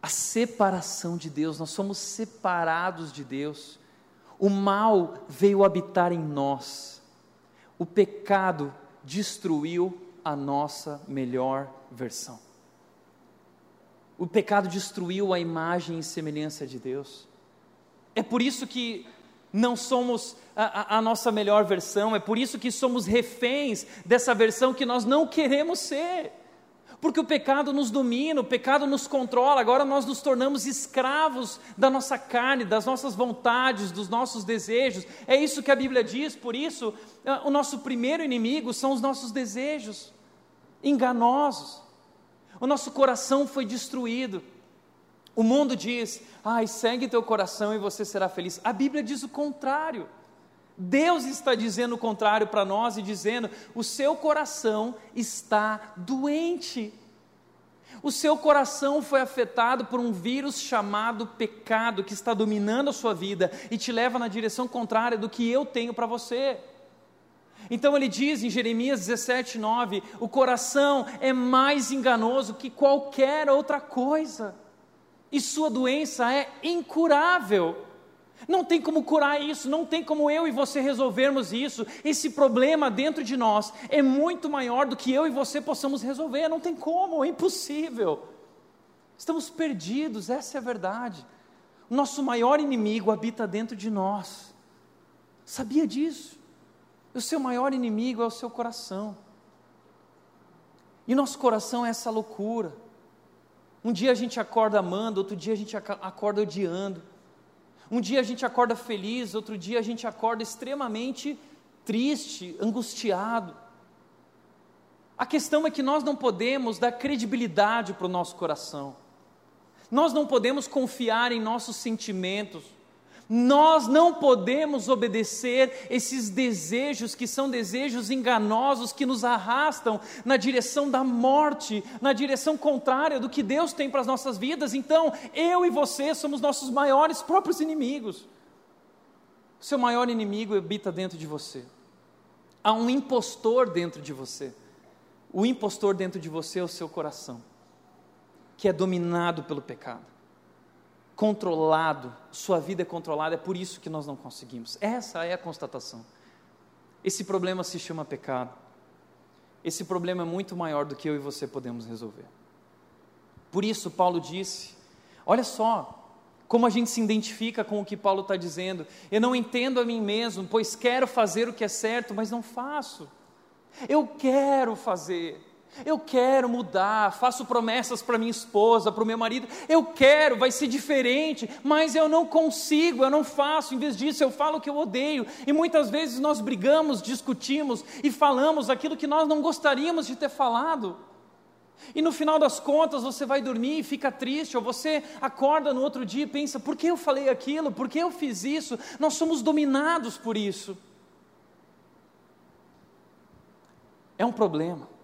a separação de Deus, nós somos separados de Deus. O mal veio habitar em nós. O pecado destruiu a nossa melhor versão. O pecado destruiu a imagem e semelhança de Deus. É por isso que não somos a, a, nossa melhor versão, é por isso que somos reféns dessa versão que nós não queremos ser. Porque o pecado nos domina, o pecado nos controla, agora nós nos tornamos escravos da nossa carne, das nossas vontades, dos nossos desejos. É isso que a Bíblia diz, por isso, ah, o nosso primeiro inimigo são os nossos desejos enganosos. O nosso coração foi destruído. O mundo diz: ai, segue teu coração e você será feliz. A Bíblia diz o contrário. Deus está dizendo o contrário para nós e dizendo: o seu coração está doente. O seu coração foi afetado por um vírus chamado pecado que está dominando a sua vida e te leva na direção contrária do que eu tenho para você. Então ele diz em Jeremias 17, 9: o coração é mais enganoso que qualquer outra coisa, e sua doença é incurável. Não tem como curar isso, não tem como eu e você resolvermos isso. Esse problema dentro de nós é muito maior do que eu e você possamos resolver. Não tem como, é impossível. Estamos perdidos, essa é a verdade. O nosso maior inimigo habita dentro de nós. Sabia disso? O seu maior inimigo é o seu coração. E nosso coração é essa loucura. Um dia a gente acorda amando, outro dia a gente acorda odiando. Um dia a gente acorda feliz, outro dia a gente acorda extremamente triste, angustiado. A questão é que nós não podemos dar credibilidade para o nosso coração, nós não podemos confiar em nossos sentimentos, nós não podemos obedecer esses desejos que são desejos enganosos que nos arrastam na direção da morte, na direção contrária do que Deus tem para as nossas vidas. Então, eu e você somos nossos maiores próprios inimigos. O seu maior inimigo habita dentro de você. Há um impostor dentro de você. O impostor dentro de você é o seu coração, que é dominado pelo pecado controlado, sua vida é controlada, é por isso que nós não conseguimos. Essa é a constatação. Esse problema se chama pecado. Esse problema é muito maior do que eu e você podemos resolver. Por isso, Paulo disse: olha só, como a gente se identifica com o que Paulo está dizendo. Eu não entendo a mim mesmo, pois quero fazer o que é certo, mas não faço. Eu quero fazer, eu quero mudar, faço promessas para minha esposa, para o meu marido. Eu quero, vai ser diferente, mas eu não consigo, eu não faço. Em vez disso, eu falo que eu odeio. E muitas vezes nós brigamos, discutimos e falamos aquilo que nós não gostaríamos de ter falado. E no final das contas, você vai dormir e fica triste, ou você acorda no outro dia e pensa: por que eu falei aquilo? Por que eu fiz isso? Nós somos dominados por isso. É um problema.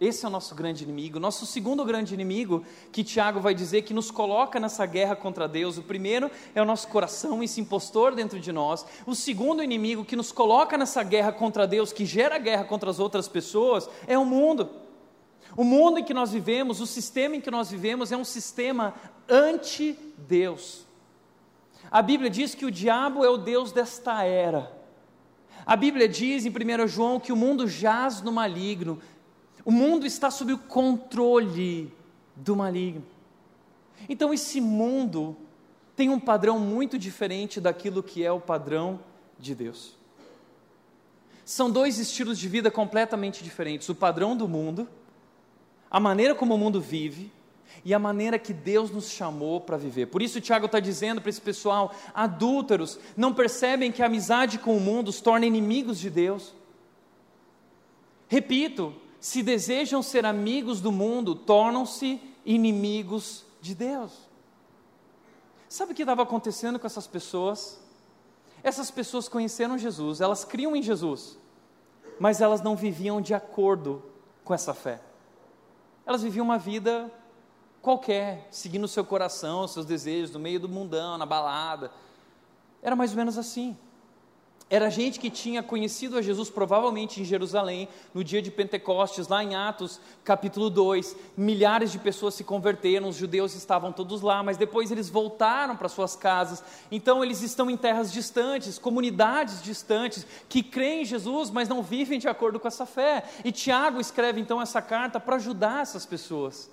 Esse é o nosso grande inimigo. Nosso segundo grande inimigo, que Tiago vai dizer que nos coloca nessa guerra contra Deus. O primeiro é o nosso coração, esse impostor dentro de nós. O segundo inimigo que nos coloca nessa guerra contra Deus, que gera guerra contra as outras pessoas, é o mundo. O mundo em que nós vivemos, o sistema em que nós vivemos é um sistema anti-Deus. A Bíblia diz que o diabo é o Deus desta era. A Bíblia diz em 1 João que o mundo jaz no maligno. O mundo está sob o controle do maligno. Então, esse mundo tem um padrão muito diferente daquilo que é o padrão de Deus. São dois estilos de vida completamente diferentes: o padrão do mundo, a maneira como o mundo vive e a maneira que Deus nos chamou para viver. Por isso, Tiago está dizendo para esse pessoal: adúlteros, não percebem que a amizade com o mundo os torna inimigos de Deus? Repito, se desejam ser amigos do mundo, tornam-se inimigos de Deus. Sabe o que estava acontecendo com essas pessoas? Essas pessoas conheceram Jesus, elas criam em Jesus, mas elas não viviam de acordo com essa fé. Elas viviam uma vida qualquer, seguindo o seu coração, seus desejos, no meio do mundão, na balada. Era mais ou menos assim. Era gente que tinha conhecido a Jesus provavelmente em Jerusalém, no dia de Pentecostes, lá em Atos capítulo 2. Milhares de pessoas se converteram, os judeus estavam todos lá, mas depois eles voltaram para suas casas. Então eles estão em terras distantes, comunidades distantes, que creem em Jesus, mas não vivem de acordo com essa fé. E Tiago escreve então essa carta para ajudar essas pessoas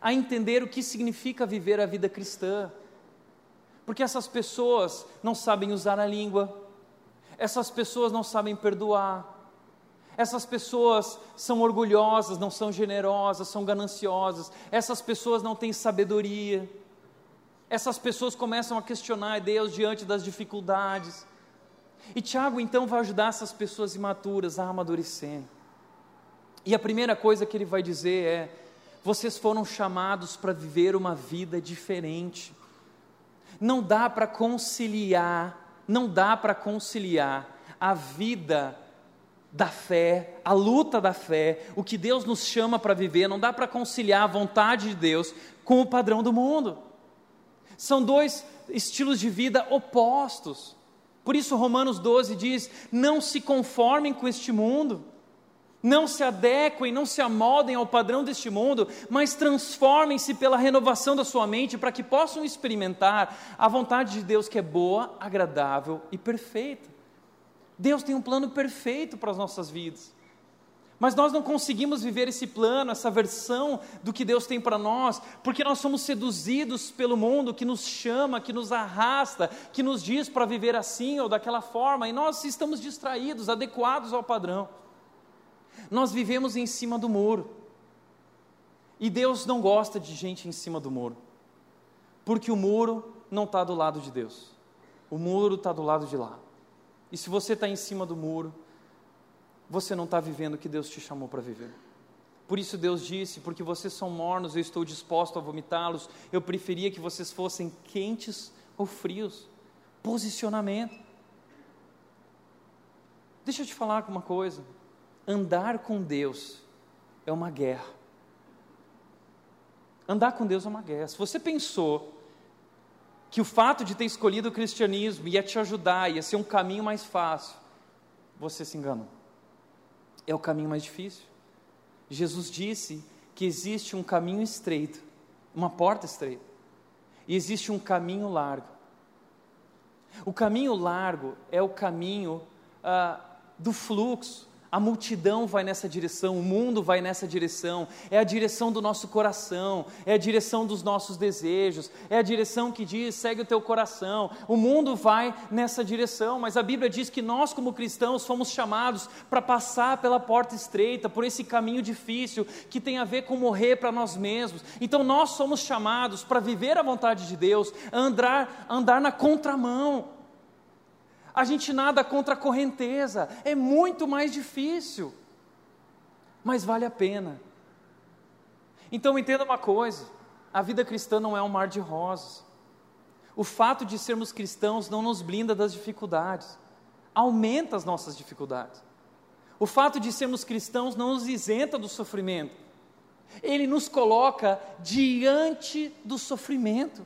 a entender o que significa viver a vida cristã. Porque essas pessoas não sabem usar a língua, essas pessoas não sabem perdoar, essas pessoas são orgulhosas, não são generosas, são gananciosas, essas pessoas não têm sabedoria, essas pessoas começam a questionar Deus diante das dificuldades. E Tiago então vai ajudar essas pessoas imaturas a amadurecer. E a primeira coisa que ele vai dizer é: vocês foram chamados para viver uma vida diferente. Não dá para conciliar, não dá para conciliar a vida da fé, a luta da fé, o que Deus nos chama para viver, não dá para conciliar a vontade de Deus com o padrão do mundo. São dois estilos de vida opostos. Por isso, Romanos 12 diz: não se conformem com este mundo não se adequem, não se amoldem ao padrão deste mundo, mas transformem-se pela renovação da sua mente para que possam experimentar a vontade de Deus que é boa, agradável e perfeita. Deus tem um plano perfeito para as nossas vidas. Mas nós não conseguimos viver esse plano, essa versão do que Deus tem para nós, porque nós somos seduzidos pelo mundo que nos chama, que nos arrasta, que nos diz para viver assim ou daquela forma, e nós estamos distraídos, adequados ao padrão. Nós vivemos em cima do muro. E Deus não gosta de gente em cima do muro. Porque o muro não está do lado de Deus. O muro está do lado de lá. E se você está em cima do muro, você não está vivendo o que Deus te chamou para viver. Por isso Deus disse: porque vocês são mornos, eu estou disposto a vomitá-los. Eu preferia que vocês fossem quentes ou frios. Posicionamento. Deixa eu te falar uma coisa andar com Deus é uma guerra. Andar com Deus é uma guerra. Se você pensou que o fato de ter escolhido o cristianismo ia te ajudar, ia ser um caminho mais fácil, você se enganou. É o caminho mais difícil. Jesus disse que existe um caminho estreito, uma porta estreita, e existe um caminho largo. O caminho largo é o caminho ah, do fluxo, a multidão vai nessa direção, o mundo vai nessa direção, é a direção do nosso coração, é a direção dos nossos desejos, é a direção que diz segue o teu coração. O mundo vai nessa direção, mas a Bíblia diz que nós, como cristãos, fomos chamados para passar pela porta estreita, por esse caminho difícil que tem a ver com morrer para nós mesmos. Então nós somos chamados para viver a vontade de Deus, andar, andar na contramão a gente nada contra a correnteza, é muito mais difícil, mas vale a pena. Então entenda uma coisa: a vida cristã não é um mar de rosas. O fato de sermos cristãos não nos blinda das dificuldades, aumenta as nossas dificuldades. O fato de sermos cristãos não nos isenta do sofrimento, ele nos coloca diante do sofrimento.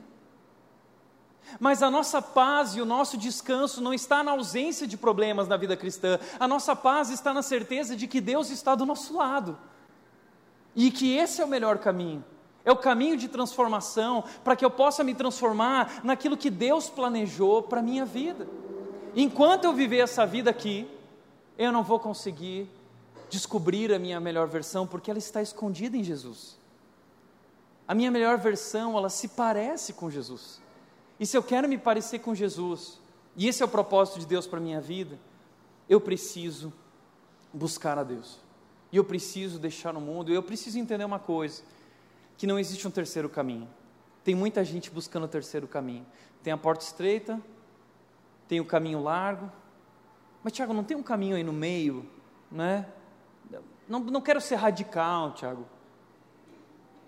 Mas a nossa paz e o nosso descanso não está na ausência de problemas na vida cristã. A nossa paz está na certeza de que Deus está do nosso lado. E que esse é o melhor caminho. É o caminho de transformação para que eu possa me transformar naquilo que Deus planejou para a minha vida. Enquanto eu viver essa vida aqui, eu não vou conseguir descobrir a minha melhor versão porque ela está escondida em Jesus. A minha melhor versão, ela se parece com Jesus. E se eu quero me parecer com Jesus, e esse é o propósito de Deus para a minha vida, eu preciso buscar a Deus. E eu preciso deixar no mundo, eu preciso entender uma coisa: que não existe um terceiro caminho. Tem muita gente buscando o terceiro caminho. Tem a porta estreita, tem o caminho largo. Mas, Tiago, não tem um caminho aí no meio, né? Não, não quero ser radical, Tiago.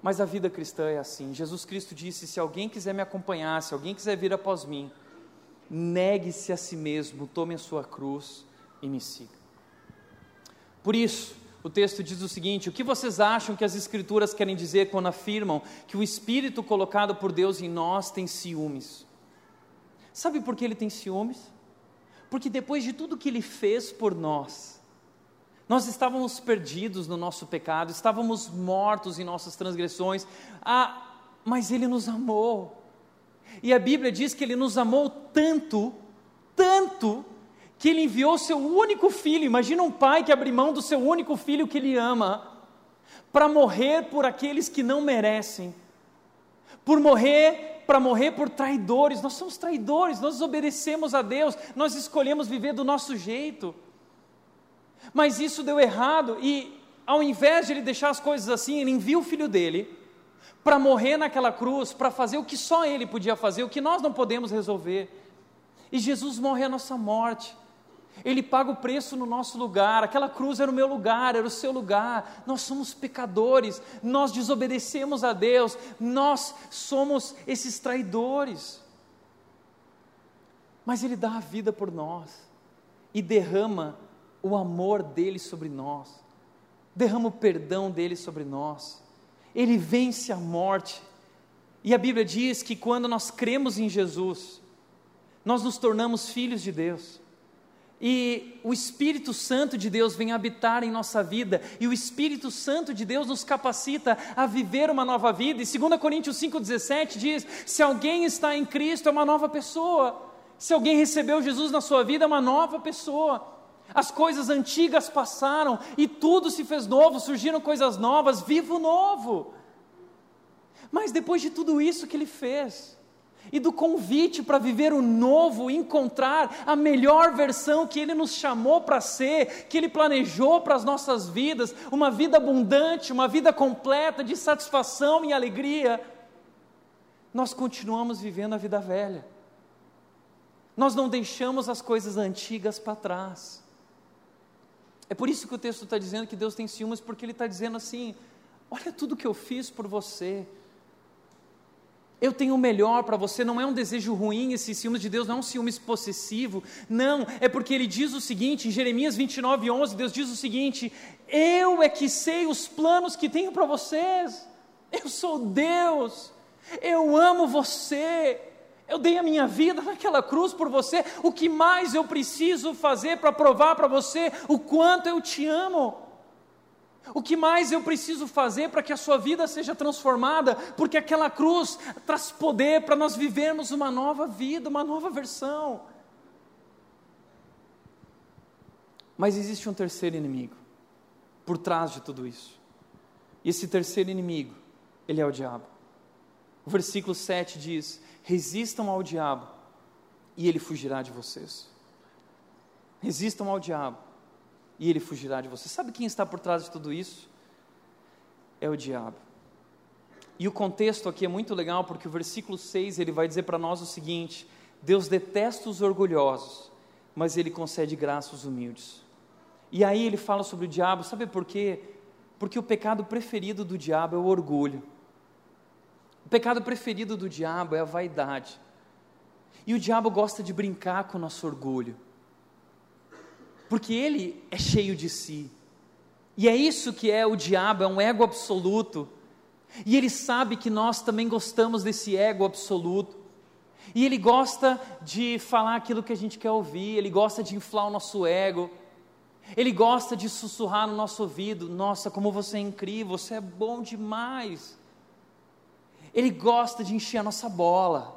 Mas a vida cristã é assim. Jesus Cristo disse: se alguém quiser me acompanhar, se alguém quiser vir após mim, negue-se a si mesmo, tome a sua cruz e me siga. Por isso, o texto diz o seguinte: o que vocês acham que as Escrituras querem dizer quando afirmam que o Espírito colocado por Deus em nós tem ciúmes? Sabe por que ele tem ciúmes? Porque depois de tudo que ele fez por nós, nós estávamos perdidos no nosso pecado, estávamos mortos em nossas transgressões, ah, mas ele nos amou. E a Bíblia diz que ele nos amou tanto, tanto, que ele enviou seu único filho. Imagina um pai que abre mão do seu único filho que ele ama, para morrer por aqueles que não merecem, por morrer, para morrer por traidores. Nós somos traidores, nós obedecemos a Deus, nós escolhemos viver do nosso jeito. Mas isso deu errado e, ao invés de ele deixar as coisas assim, ele envia o filho dele para morrer naquela cruz, para fazer o que só Ele podia fazer, o que nós não podemos resolver. E Jesus morre a nossa morte. Ele paga o preço no nosso lugar. Aquela cruz era o meu lugar, era o seu lugar. Nós somos pecadores, nós desobedecemos a Deus, nós somos esses traidores. Mas Ele dá a vida por nós e derrama o amor dele sobre nós, derrama o perdão dele sobre nós ele vence a morte. E a Bíblia diz que quando nós cremos em Jesus, nós nos tornamos filhos de Deus. E o Espírito Santo de Deus vem habitar em nossa vida, e o Espírito Santo de Deus nos capacita a viver uma nova vida. E 2 Coríntios 5,17 diz: se alguém está em Cristo, é uma nova pessoa. Se alguém recebeu Jesus na sua vida, é uma nova pessoa. As coisas antigas passaram e tudo se fez novo, surgiram coisas novas, vivo novo. Mas depois de tudo isso que ele fez, e do convite para viver o novo, encontrar a melhor versão que Ele nos chamou para ser, que Ele planejou para as nossas vidas, uma vida abundante, uma vida completa de satisfação e alegria, nós continuamos vivendo a vida velha. Nós não deixamos as coisas antigas para trás. É por isso que o texto está dizendo que Deus tem ciúmes, porque Ele está dizendo assim: olha tudo que eu fiz por você. Eu tenho o melhor para você, não é um desejo ruim esse ciúmes de Deus, não é um ciúmes possessivo, não, é porque ele diz o seguinte, em Jeremias 29, 11, Deus diz o seguinte: Eu é que sei os planos que tenho para vocês, eu sou Deus, eu amo você, eu dei a minha vida naquela cruz por você. O que mais eu preciso fazer para provar para você o quanto eu te amo? O que mais eu preciso fazer para que a sua vida seja transformada? Porque aquela cruz traz poder para nós vivermos uma nova vida, uma nova versão. Mas existe um terceiro inimigo por trás de tudo isso. E esse terceiro inimigo, ele é o diabo. O versículo 7 diz: resistam ao diabo e ele fugirá de vocês. Resistam ao diabo e ele fugirá de vocês. Sabe quem está por trás de tudo isso? É o diabo. E o contexto aqui é muito legal porque o versículo 6 ele vai dizer para nós o seguinte: Deus detesta os orgulhosos, mas ele concede graça aos humildes. E aí ele fala sobre o diabo, sabe por quê? Porque o pecado preferido do diabo é o orgulho. O pecado preferido do diabo é a vaidade. E o diabo gosta de brincar com o nosso orgulho. Porque ele é cheio de si. E é isso que é o diabo, é um ego absoluto. E ele sabe que nós também gostamos desse ego absoluto. E ele gosta de falar aquilo que a gente quer ouvir, ele gosta de inflar o nosso ego. Ele gosta de sussurrar no nosso ouvido: Nossa, como você é incrível, você é bom demais. Ele gosta de encher a nossa bola.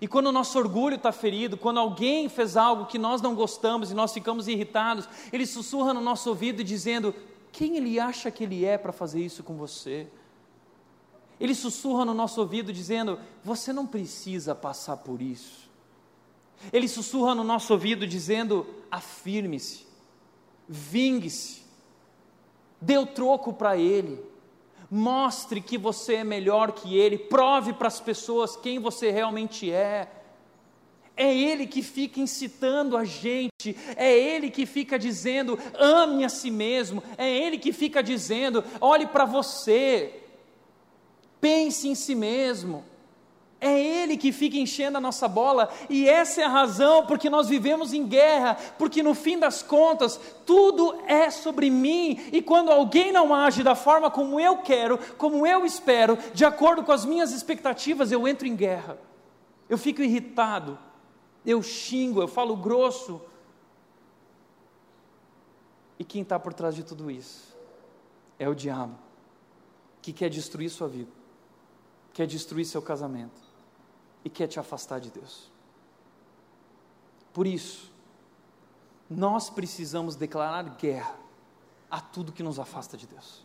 E quando o nosso orgulho está ferido, quando alguém fez algo que nós não gostamos e nós ficamos irritados, ele sussurra no nosso ouvido dizendo: Quem ele acha que ele é para fazer isso com você? Ele sussurra no nosso ouvido dizendo: Você não precisa passar por isso. Ele sussurra no nosso ouvido dizendo: afirme-se, vingue-se, dê o troco para Ele, mostre que você é melhor que Ele, prove para as pessoas quem você realmente é. É Ele que fica incitando a gente, é Ele que fica dizendo: ame a si mesmo, é Ele que fica dizendo: olhe para você, pense em si mesmo. É Ele que fica enchendo a nossa bola, e essa é a razão porque nós vivemos em guerra, porque no fim das contas, tudo é sobre mim, e quando alguém não age da forma como eu quero, como eu espero, de acordo com as minhas expectativas, eu entro em guerra, eu fico irritado, eu xingo, eu falo grosso. E quem está por trás de tudo isso? É o diabo, que quer destruir sua vida, quer destruir seu casamento e quer te afastar de Deus. Por isso, nós precisamos declarar guerra a tudo que nos afasta de Deus.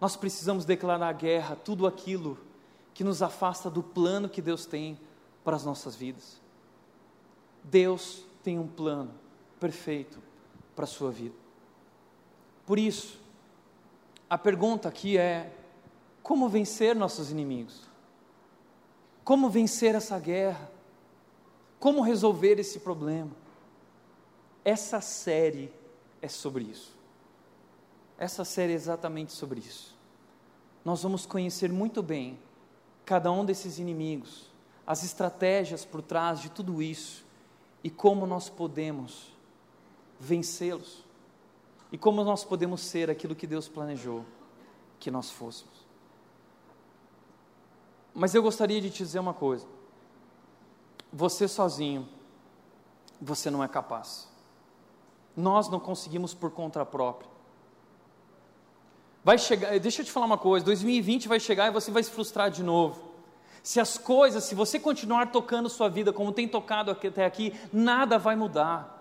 Nós precisamos declarar guerra a tudo aquilo que nos afasta do plano que Deus tem para as nossas vidas. Deus tem um plano perfeito para a sua vida. Por isso, a pergunta aqui é: como vencer nossos inimigos? Como vencer essa guerra? Como resolver esse problema? Essa série é sobre isso. Essa série é exatamente sobre isso. Nós vamos conhecer muito bem cada um desses inimigos, as estratégias por trás de tudo isso e como nós podemos vencê-los e como nós podemos ser aquilo que Deus planejou que nós fôssemos. Mas eu gostaria de te dizer uma coisa: você sozinho, você não é capaz. Nós não conseguimos por conta própria. Vai chegar, deixa eu te falar uma coisa: 2020 vai chegar e você vai se frustrar de novo. Se as coisas, se você continuar tocando sua vida como tem tocado até aqui, nada vai mudar.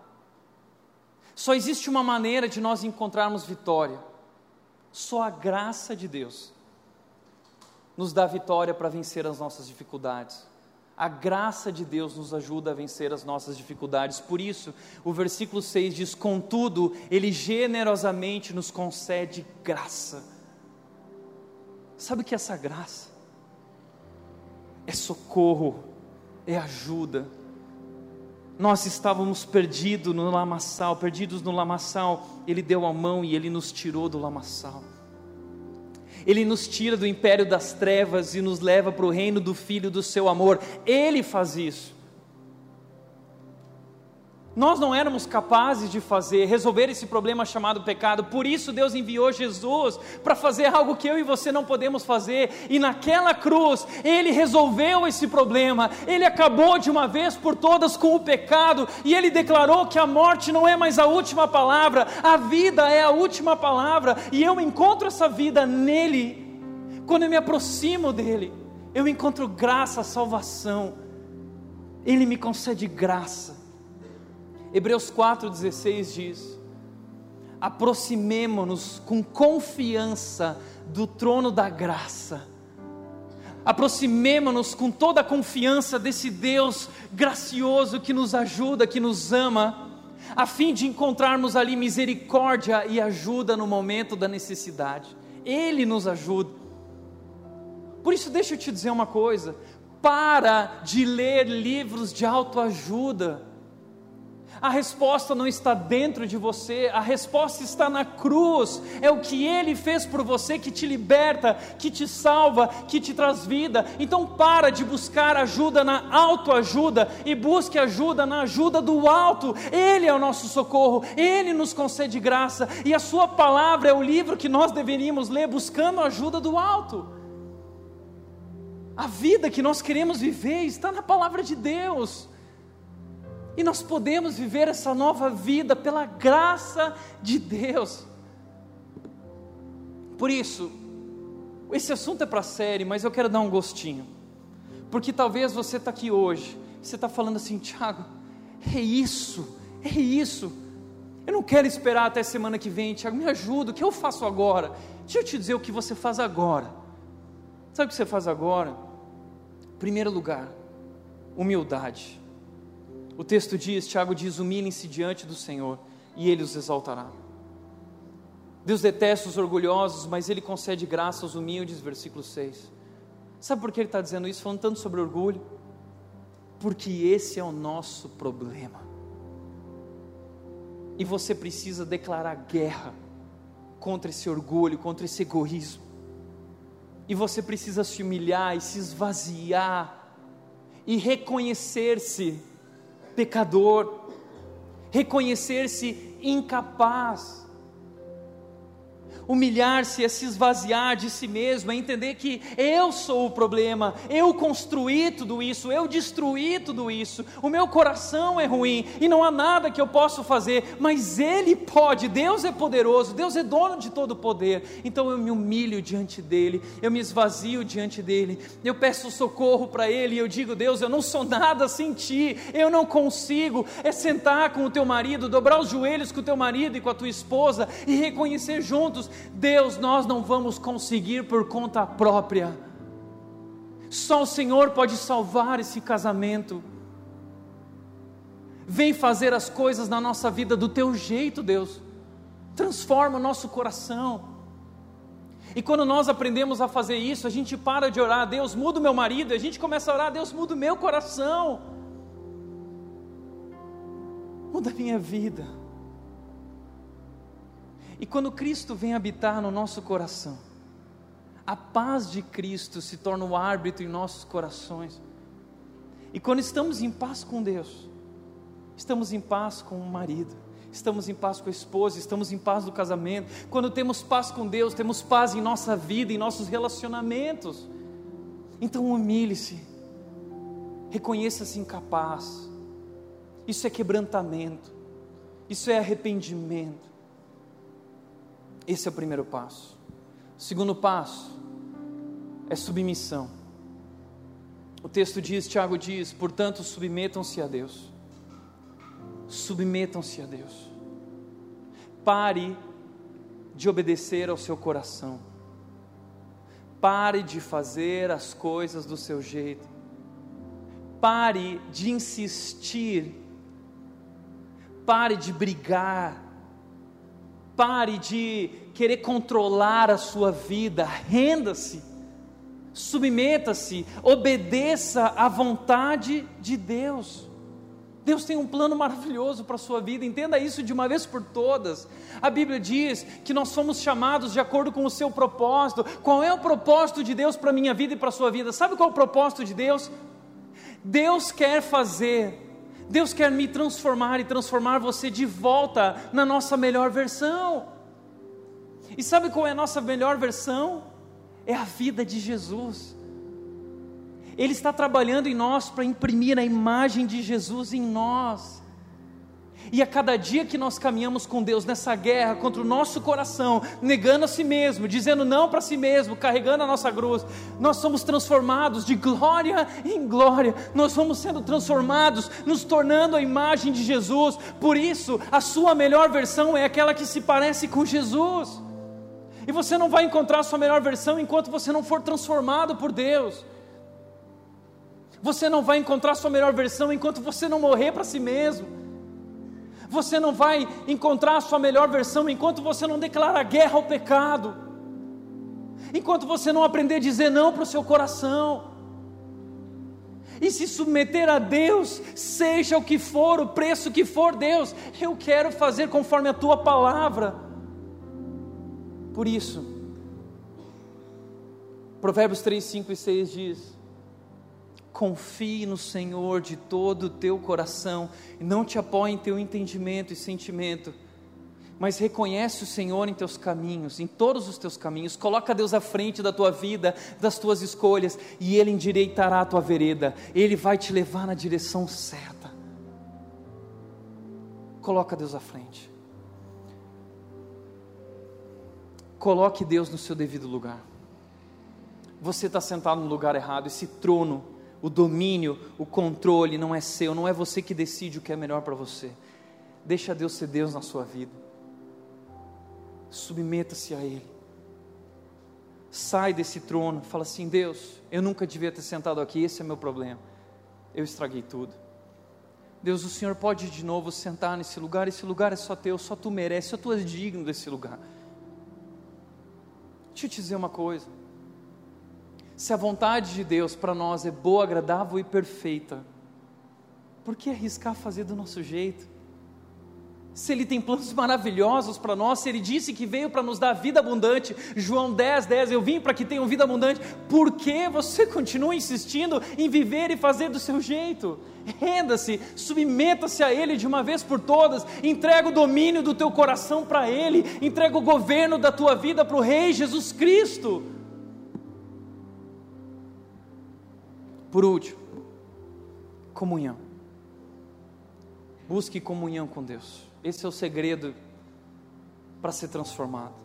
Só existe uma maneira de nós encontrarmos vitória: só a graça de Deus nos dá vitória para vencer as nossas dificuldades. A graça de Deus nos ajuda a vencer as nossas dificuldades. Por isso, o versículo 6 diz: Contudo, Ele generosamente nos concede graça. Sabe o que é essa graça? É socorro, é ajuda. Nós estávamos perdidos no lamaçal, perdidos no lamaçal, Ele deu a mão e Ele nos tirou do lamaçal. Ele nos tira do império das trevas e nos leva para o reino do Filho do seu amor. Ele faz isso. Nós não éramos capazes de fazer, resolver esse problema chamado pecado, por isso Deus enviou Jesus para fazer algo que eu e você não podemos fazer, e naquela cruz Ele resolveu esse problema, Ele acabou de uma vez por todas com o pecado, e Ele declarou que a morte não é mais a última palavra, a vida é a última palavra, e eu encontro essa vida nele, quando eu me aproximo dEle, eu encontro graça, salvação, Ele me concede graça. Hebreus 4,16 diz: aproximemo-nos com confiança do trono da graça, aproximemo-nos com toda a confiança desse Deus gracioso que nos ajuda, que nos ama, a fim de encontrarmos ali misericórdia e ajuda no momento da necessidade. Ele nos ajuda. Por isso, deixa eu te dizer uma coisa: para de ler livros de autoajuda a resposta não está dentro de você, a resposta está na cruz. É o que Ele fez por você que te liberta, que te salva, que te traz vida. Então para de buscar ajuda na autoajuda e busque ajuda na ajuda do alto. Ele é o nosso socorro, Ele nos concede graça e a Sua palavra é o livro que nós deveríamos ler buscando a ajuda do alto. A vida que nós queremos viver está na palavra de Deus. E nós podemos viver essa nova vida pela graça de Deus. Por isso, esse assunto é para série, mas eu quero dar um gostinho. Porque talvez você está aqui hoje, você está falando assim, Tiago, é isso, é isso. Eu não quero esperar até semana que vem, Tiago, me ajuda, o que eu faço agora? Deixa eu te dizer o que você faz agora. Sabe o que você faz agora? Primeiro lugar, humildade O texto diz, Tiago diz: humilhem-se diante do Senhor e Ele os exaltará. Deus detesta os orgulhosos, mas Ele concede graça aos humildes, versículo 6. Sabe por que Ele está dizendo isso, falando tanto sobre orgulho? Porque esse é o nosso problema. E você precisa declarar guerra contra esse orgulho, contra esse egoísmo. E você precisa se humilhar e se esvaziar e reconhecer-se pecador, reconhecer-se incapaz Humilhar-se é se esvaziar de si mesmo, é entender que eu sou o problema, eu construí tudo isso, eu destruí tudo isso, o meu coração é ruim e não há nada que eu possa fazer, mas Ele pode, Deus é poderoso, Deus é dono de todo o poder, então eu me humilho diante dEle, eu me esvazio diante dEle, eu peço socorro para Ele e eu digo: Deus, eu não sou nada sem Ti, eu não consigo, é sentar com o teu marido, dobrar os joelhos com o teu marido e com a tua esposa e reconhecer juntos Deus, nós não vamos conseguir por conta própria. Só o Senhor pode salvar esse casamento. Vem fazer as coisas na nossa vida do teu jeito, Deus. Transforma o nosso coração. E quando nós aprendemos a fazer isso, a gente para de orar, Deus muda o meu marido, a gente começa a orar, Deus muda o meu coração. Muda a minha vida. E quando Cristo vem habitar no nosso coração, a paz de Cristo se torna o árbitro em nossos corações. E quando estamos em paz com Deus, estamos em paz com o marido, estamos em paz com a esposa, estamos em paz no casamento. Quando temos paz com Deus, temos paz em nossa vida, em nossos relacionamentos. Então humilhe-se, reconheça-se incapaz. Isso é quebrantamento, isso é arrependimento. Esse é o primeiro passo. O segundo passo é submissão. O texto diz, Tiago diz, portanto, submetam-se a Deus. Submetam-se a Deus. Pare de obedecer ao seu coração. Pare de fazer as coisas do seu jeito. Pare de insistir. Pare de brigar Pare de querer controlar a sua vida, renda-se, submeta-se, obedeça à vontade de Deus. Deus tem um plano maravilhoso para a sua vida, entenda isso de uma vez por todas. A Bíblia diz que nós fomos chamados de acordo com o seu propósito. Qual é o propósito de Deus para a minha vida e para a sua vida? Sabe qual é o propósito de Deus? Deus quer fazer Deus quer me transformar e transformar você de volta na nossa melhor versão. E sabe qual é a nossa melhor versão? É a vida de Jesus. Ele está trabalhando em nós para imprimir a imagem de Jesus em nós. E a cada dia que nós caminhamos com Deus nessa guerra contra o nosso coração, negando a si mesmo, dizendo não para si mesmo, carregando a nossa cruz, nós somos transformados de glória em glória, nós vamos sendo transformados, nos tornando a imagem de Jesus. Por isso, a sua melhor versão é aquela que se parece com Jesus. E você não vai encontrar a sua melhor versão enquanto você não for transformado por Deus. Você não vai encontrar a sua melhor versão enquanto você não morrer para si mesmo. Você não vai encontrar a sua melhor versão enquanto você não declarar guerra ao pecado, enquanto você não aprender a dizer não para o seu coração, e se submeter a Deus, seja o que for, o preço que for, Deus, eu quero fazer conforme a tua palavra. Por isso, Provérbios 3, 5 e 6 diz: Confie no Senhor de todo o teu coração não te apoie em teu entendimento e sentimento, mas reconhece o Senhor em teus caminhos, em todos os teus caminhos, coloca Deus à frente da tua vida, das tuas escolhas, e Ele endireitará a tua vereda, Ele vai te levar na direção certa. Coloca Deus à frente. Coloque Deus no seu devido lugar. Você está sentado no lugar errado, esse trono o domínio, o controle não é seu, não é você que decide o que é melhor para você. Deixa Deus ser Deus na sua vida. Submeta-se a Ele. Sai desse trono, fala assim: Deus, eu nunca devia ter sentado aqui, esse é meu problema. Eu estraguei tudo. Deus, o Senhor pode de novo sentar nesse lugar, esse lugar é só teu, só tu mereces, só tu és digno desse lugar. Deixa eu te dizer uma coisa. Se a vontade de Deus para nós é boa, agradável e perfeita, por que arriscar fazer do nosso jeito? se Ele tem planos maravilhosos para nós, se Ele disse que veio para nos dar vida abundante, João 10, 10, eu vim para que tenham vida abundante, por que você continua insistindo em viver e fazer do seu jeito? Renda-se, submeta-se a Ele de uma vez por todas, entrega o domínio do teu coração para Ele, entrega o governo da tua vida para o Rei Jesus Cristo. Por último, comunhão. Busque comunhão com Deus. Esse é o segredo para ser transformado.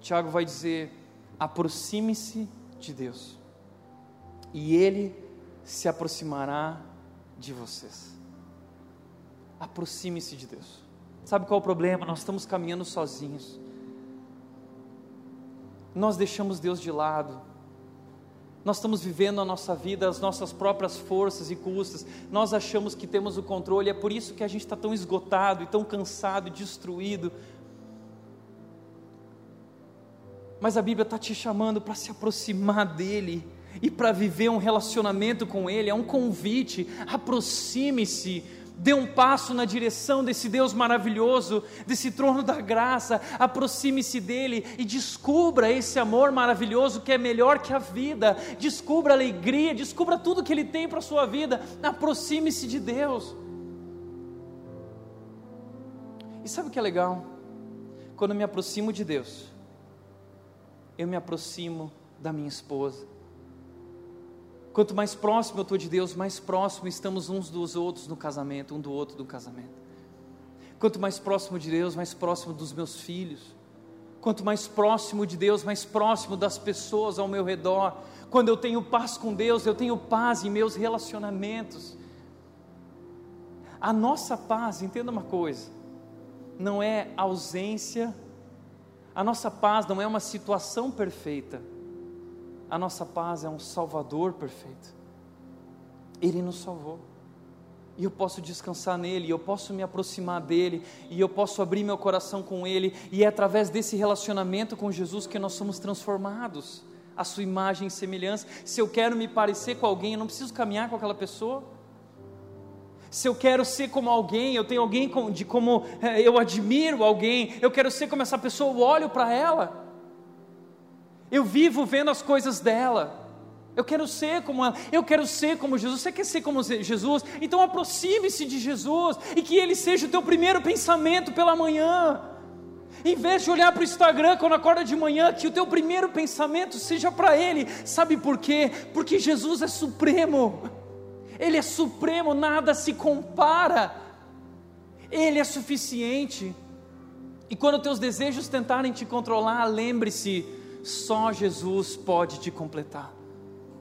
Tiago vai dizer: aproxime-se de Deus, e Ele se aproximará de vocês. Aproxime-se de Deus. Sabe qual é o problema? Nós estamos caminhando sozinhos. Nós deixamos Deus de lado nós estamos vivendo a nossa vida, as nossas próprias forças e custas, nós achamos que temos o controle, é por isso que a gente está tão esgotado e tão cansado e destruído. Mas a Bíblia está te chamando para se aproximar dEle e para viver um relacionamento com Ele, é um convite, aproxime-se Dê um passo na direção desse Deus maravilhoso, desse trono da graça, aproxime-se dele e descubra esse amor maravilhoso que é melhor que a vida. Descubra a alegria, descubra tudo que ele tem para a sua vida. Aproxime-se de Deus. E sabe o que é legal? Quando eu me aproximo de Deus, eu me aproximo da minha esposa Quanto mais próximo eu estou de Deus, mais próximo estamos uns dos outros no casamento, um do outro no casamento. Quanto mais próximo de Deus, mais próximo dos meus filhos. Quanto mais próximo de Deus, mais próximo das pessoas ao meu redor. Quando eu tenho paz com Deus, eu tenho paz em meus relacionamentos. A nossa paz, entenda uma coisa, não é ausência, a nossa paz não é uma situação perfeita a nossa paz é um Salvador perfeito. Ele nos salvou. E eu posso descansar nele, e eu posso me aproximar dele, e eu posso abrir meu coração com ele, e é através desse relacionamento com Jesus que nós somos transformados, a sua imagem e semelhança. Se eu quero me parecer com alguém, eu não preciso caminhar com aquela pessoa. Se eu quero ser como alguém, eu tenho alguém de como eh, eu admiro alguém, eu quero ser como essa pessoa, eu olho para ela. Eu vivo vendo as coisas dela. Eu quero ser como ela, eu quero ser como Jesus. Você quer ser como Jesus? Então aproxime-se de Jesus e que ele seja o teu primeiro pensamento pela manhã. Em vez de olhar para o Instagram quando acorda de manhã, que o teu primeiro pensamento seja para Ele. Sabe por quê? Porque Jesus é supremo. Ele é supremo, nada se compara. Ele é suficiente. E quando teus desejos tentarem te controlar, lembre-se só Jesus pode te completar.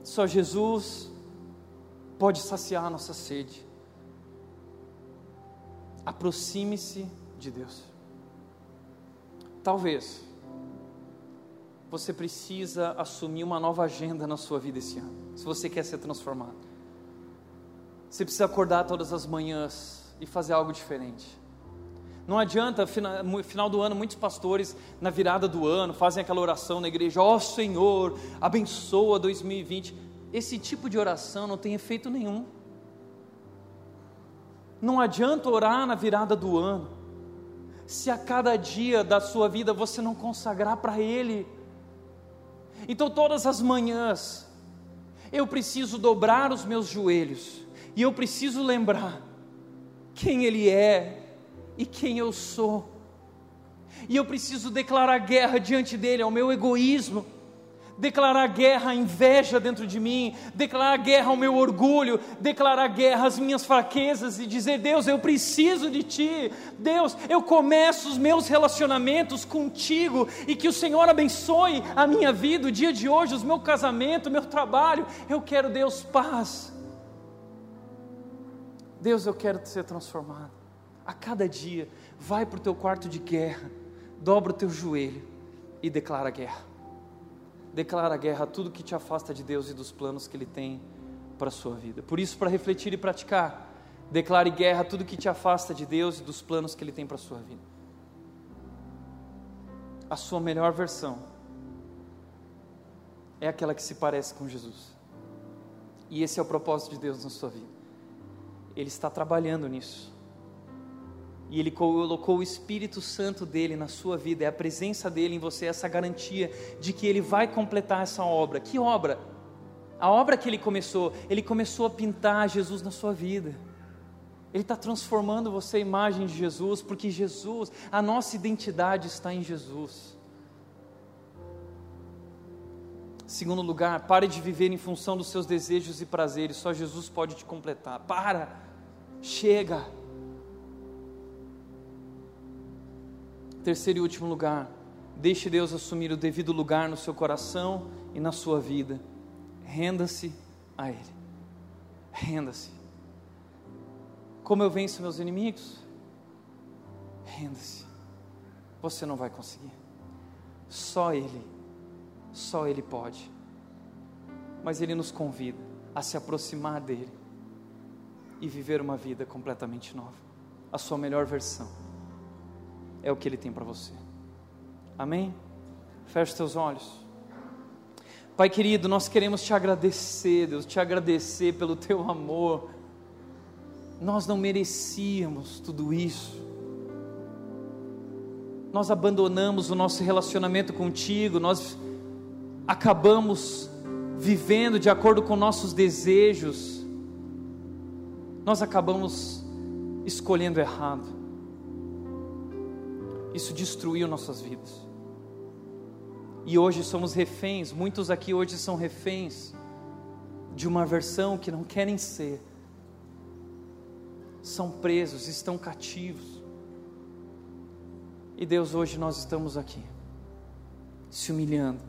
Só Jesus pode saciar a nossa sede. Aproxime-se de Deus. Talvez você precisa assumir uma nova agenda na sua vida esse ano, se você quer ser transformado. Você precisa acordar todas as manhãs e fazer algo diferente. Não adianta, no final do ano, muitos pastores, na virada do ano, fazem aquela oração na igreja: Ó oh, Senhor, abençoa 2020. Esse tipo de oração não tem efeito nenhum. Não adianta orar na virada do ano, se a cada dia da sua vida você não consagrar para Ele. Então, todas as manhãs, eu preciso dobrar os meus joelhos, e eu preciso lembrar quem Ele é, e quem eu sou. E eu preciso declarar guerra diante dele ao meu egoísmo, declarar guerra à inveja dentro de mim, declarar guerra ao meu orgulho, declarar guerra às minhas fraquezas e dizer: Deus, eu preciso de Ti. Deus, eu começo os meus relacionamentos contigo e que o Senhor abençoe a minha vida, o dia de hoje, o meu casamento, o meu trabalho. Eu quero, Deus, paz. Deus, eu quero ser transformado a cada dia, vai para o teu quarto de guerra, dobra o teu joelho e declara guerra. Declara guerra a tudo que te afasta de Deus e dos planos que Ele tem para a sua vida. Por isso, para refletir e praticar, Declare guerra a tudo que te afasta de Deus e dos planos que Ele tem para a sua vida. A sua melhor versão é aquela que se parece com Jesus. E esse é o propósito de Deus na sua vida. Ele está trabalhando nisso. E Ele colocou o Espírito Santo dele na sua vida, é a presença dele em você, essa garantia de que Ele vai completar essa obra. Que obra? A obra que Ele começou, Ele começou a pintar Jesus na sua vida. Ele está transformando você a imagem de Jesus, porque Jesus, a nossa identidade está em Jesus. Segundo lugar, pare de viver em função dos seus desejos e prazeres, só Jesus pode te completar. Para, chega. Terceiro e último lugar, deixe Deus assumir o devido lugar no seu coração e na sua vida. Renda-se a Ele. Renda-se. Como eu venço meus inimigos? Renda-se. Você não vai conseguir. Só Ele, só Ele pode. Mas Ele nos convida a se aproximar dEle e viver uma vida completamente nova. A sua melhor versão é o que Ele tem para você. Amém? Feche seus olhos. Pai querido, nós queremos te agradecer, Deus, te agradecer pelo teu amor nós não merecíamos tudo isso. Nós abandonamos o nosso relacionamento contigo, nós acabamos vivendo de acordo com nossos desejos, nós acabamos escolhendo errado. Isso destruiu nossas vidas. E hoje somos reféns, muitos aqui hoje são reféns de uma versão que não querem ser são presos, estão cativos. E Deus, hoje nós estamos aqui, se humilhando,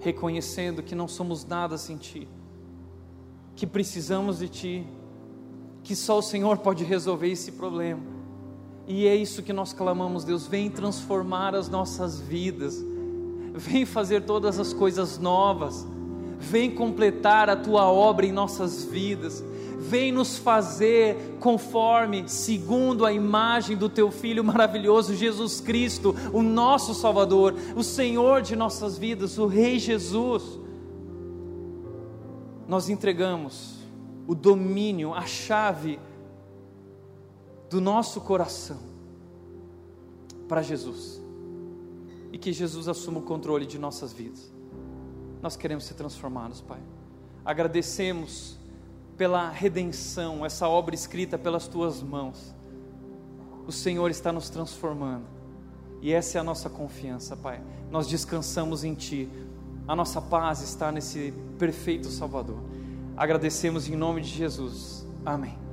reconhecendo que não somos nada sem Ti, que precisamos de Ti, que só o Senhor pode resolver esse problema. E é isso que nós clamamos, Deus, vem transformar as nossas vidas, vem fazer todas as coisas novas, vem completar a Tua obra em nossas vidas vem nos fazer conforme, segundo a imagem do teu filho maravilhoso Jesus Cristo, o nosso Salvador, o Senhor de nossas vidas, o Rei Jesus. Nós entregamos o domínio, a chave do nosso coração para Jesus. E que Jesus assuma o controle de nossas vidas. Nós queremos ser transformados, Pai. Agradecemos pela redenção, essa obra escrita pelas tuas mãos. O Senhor está nos transformando. E essa é a nossa confiança, Pai. Nós descansamos em Ti. A nossa paz está nesse perfeito Salvador. Agradecemos em nome de Jesus. Amém.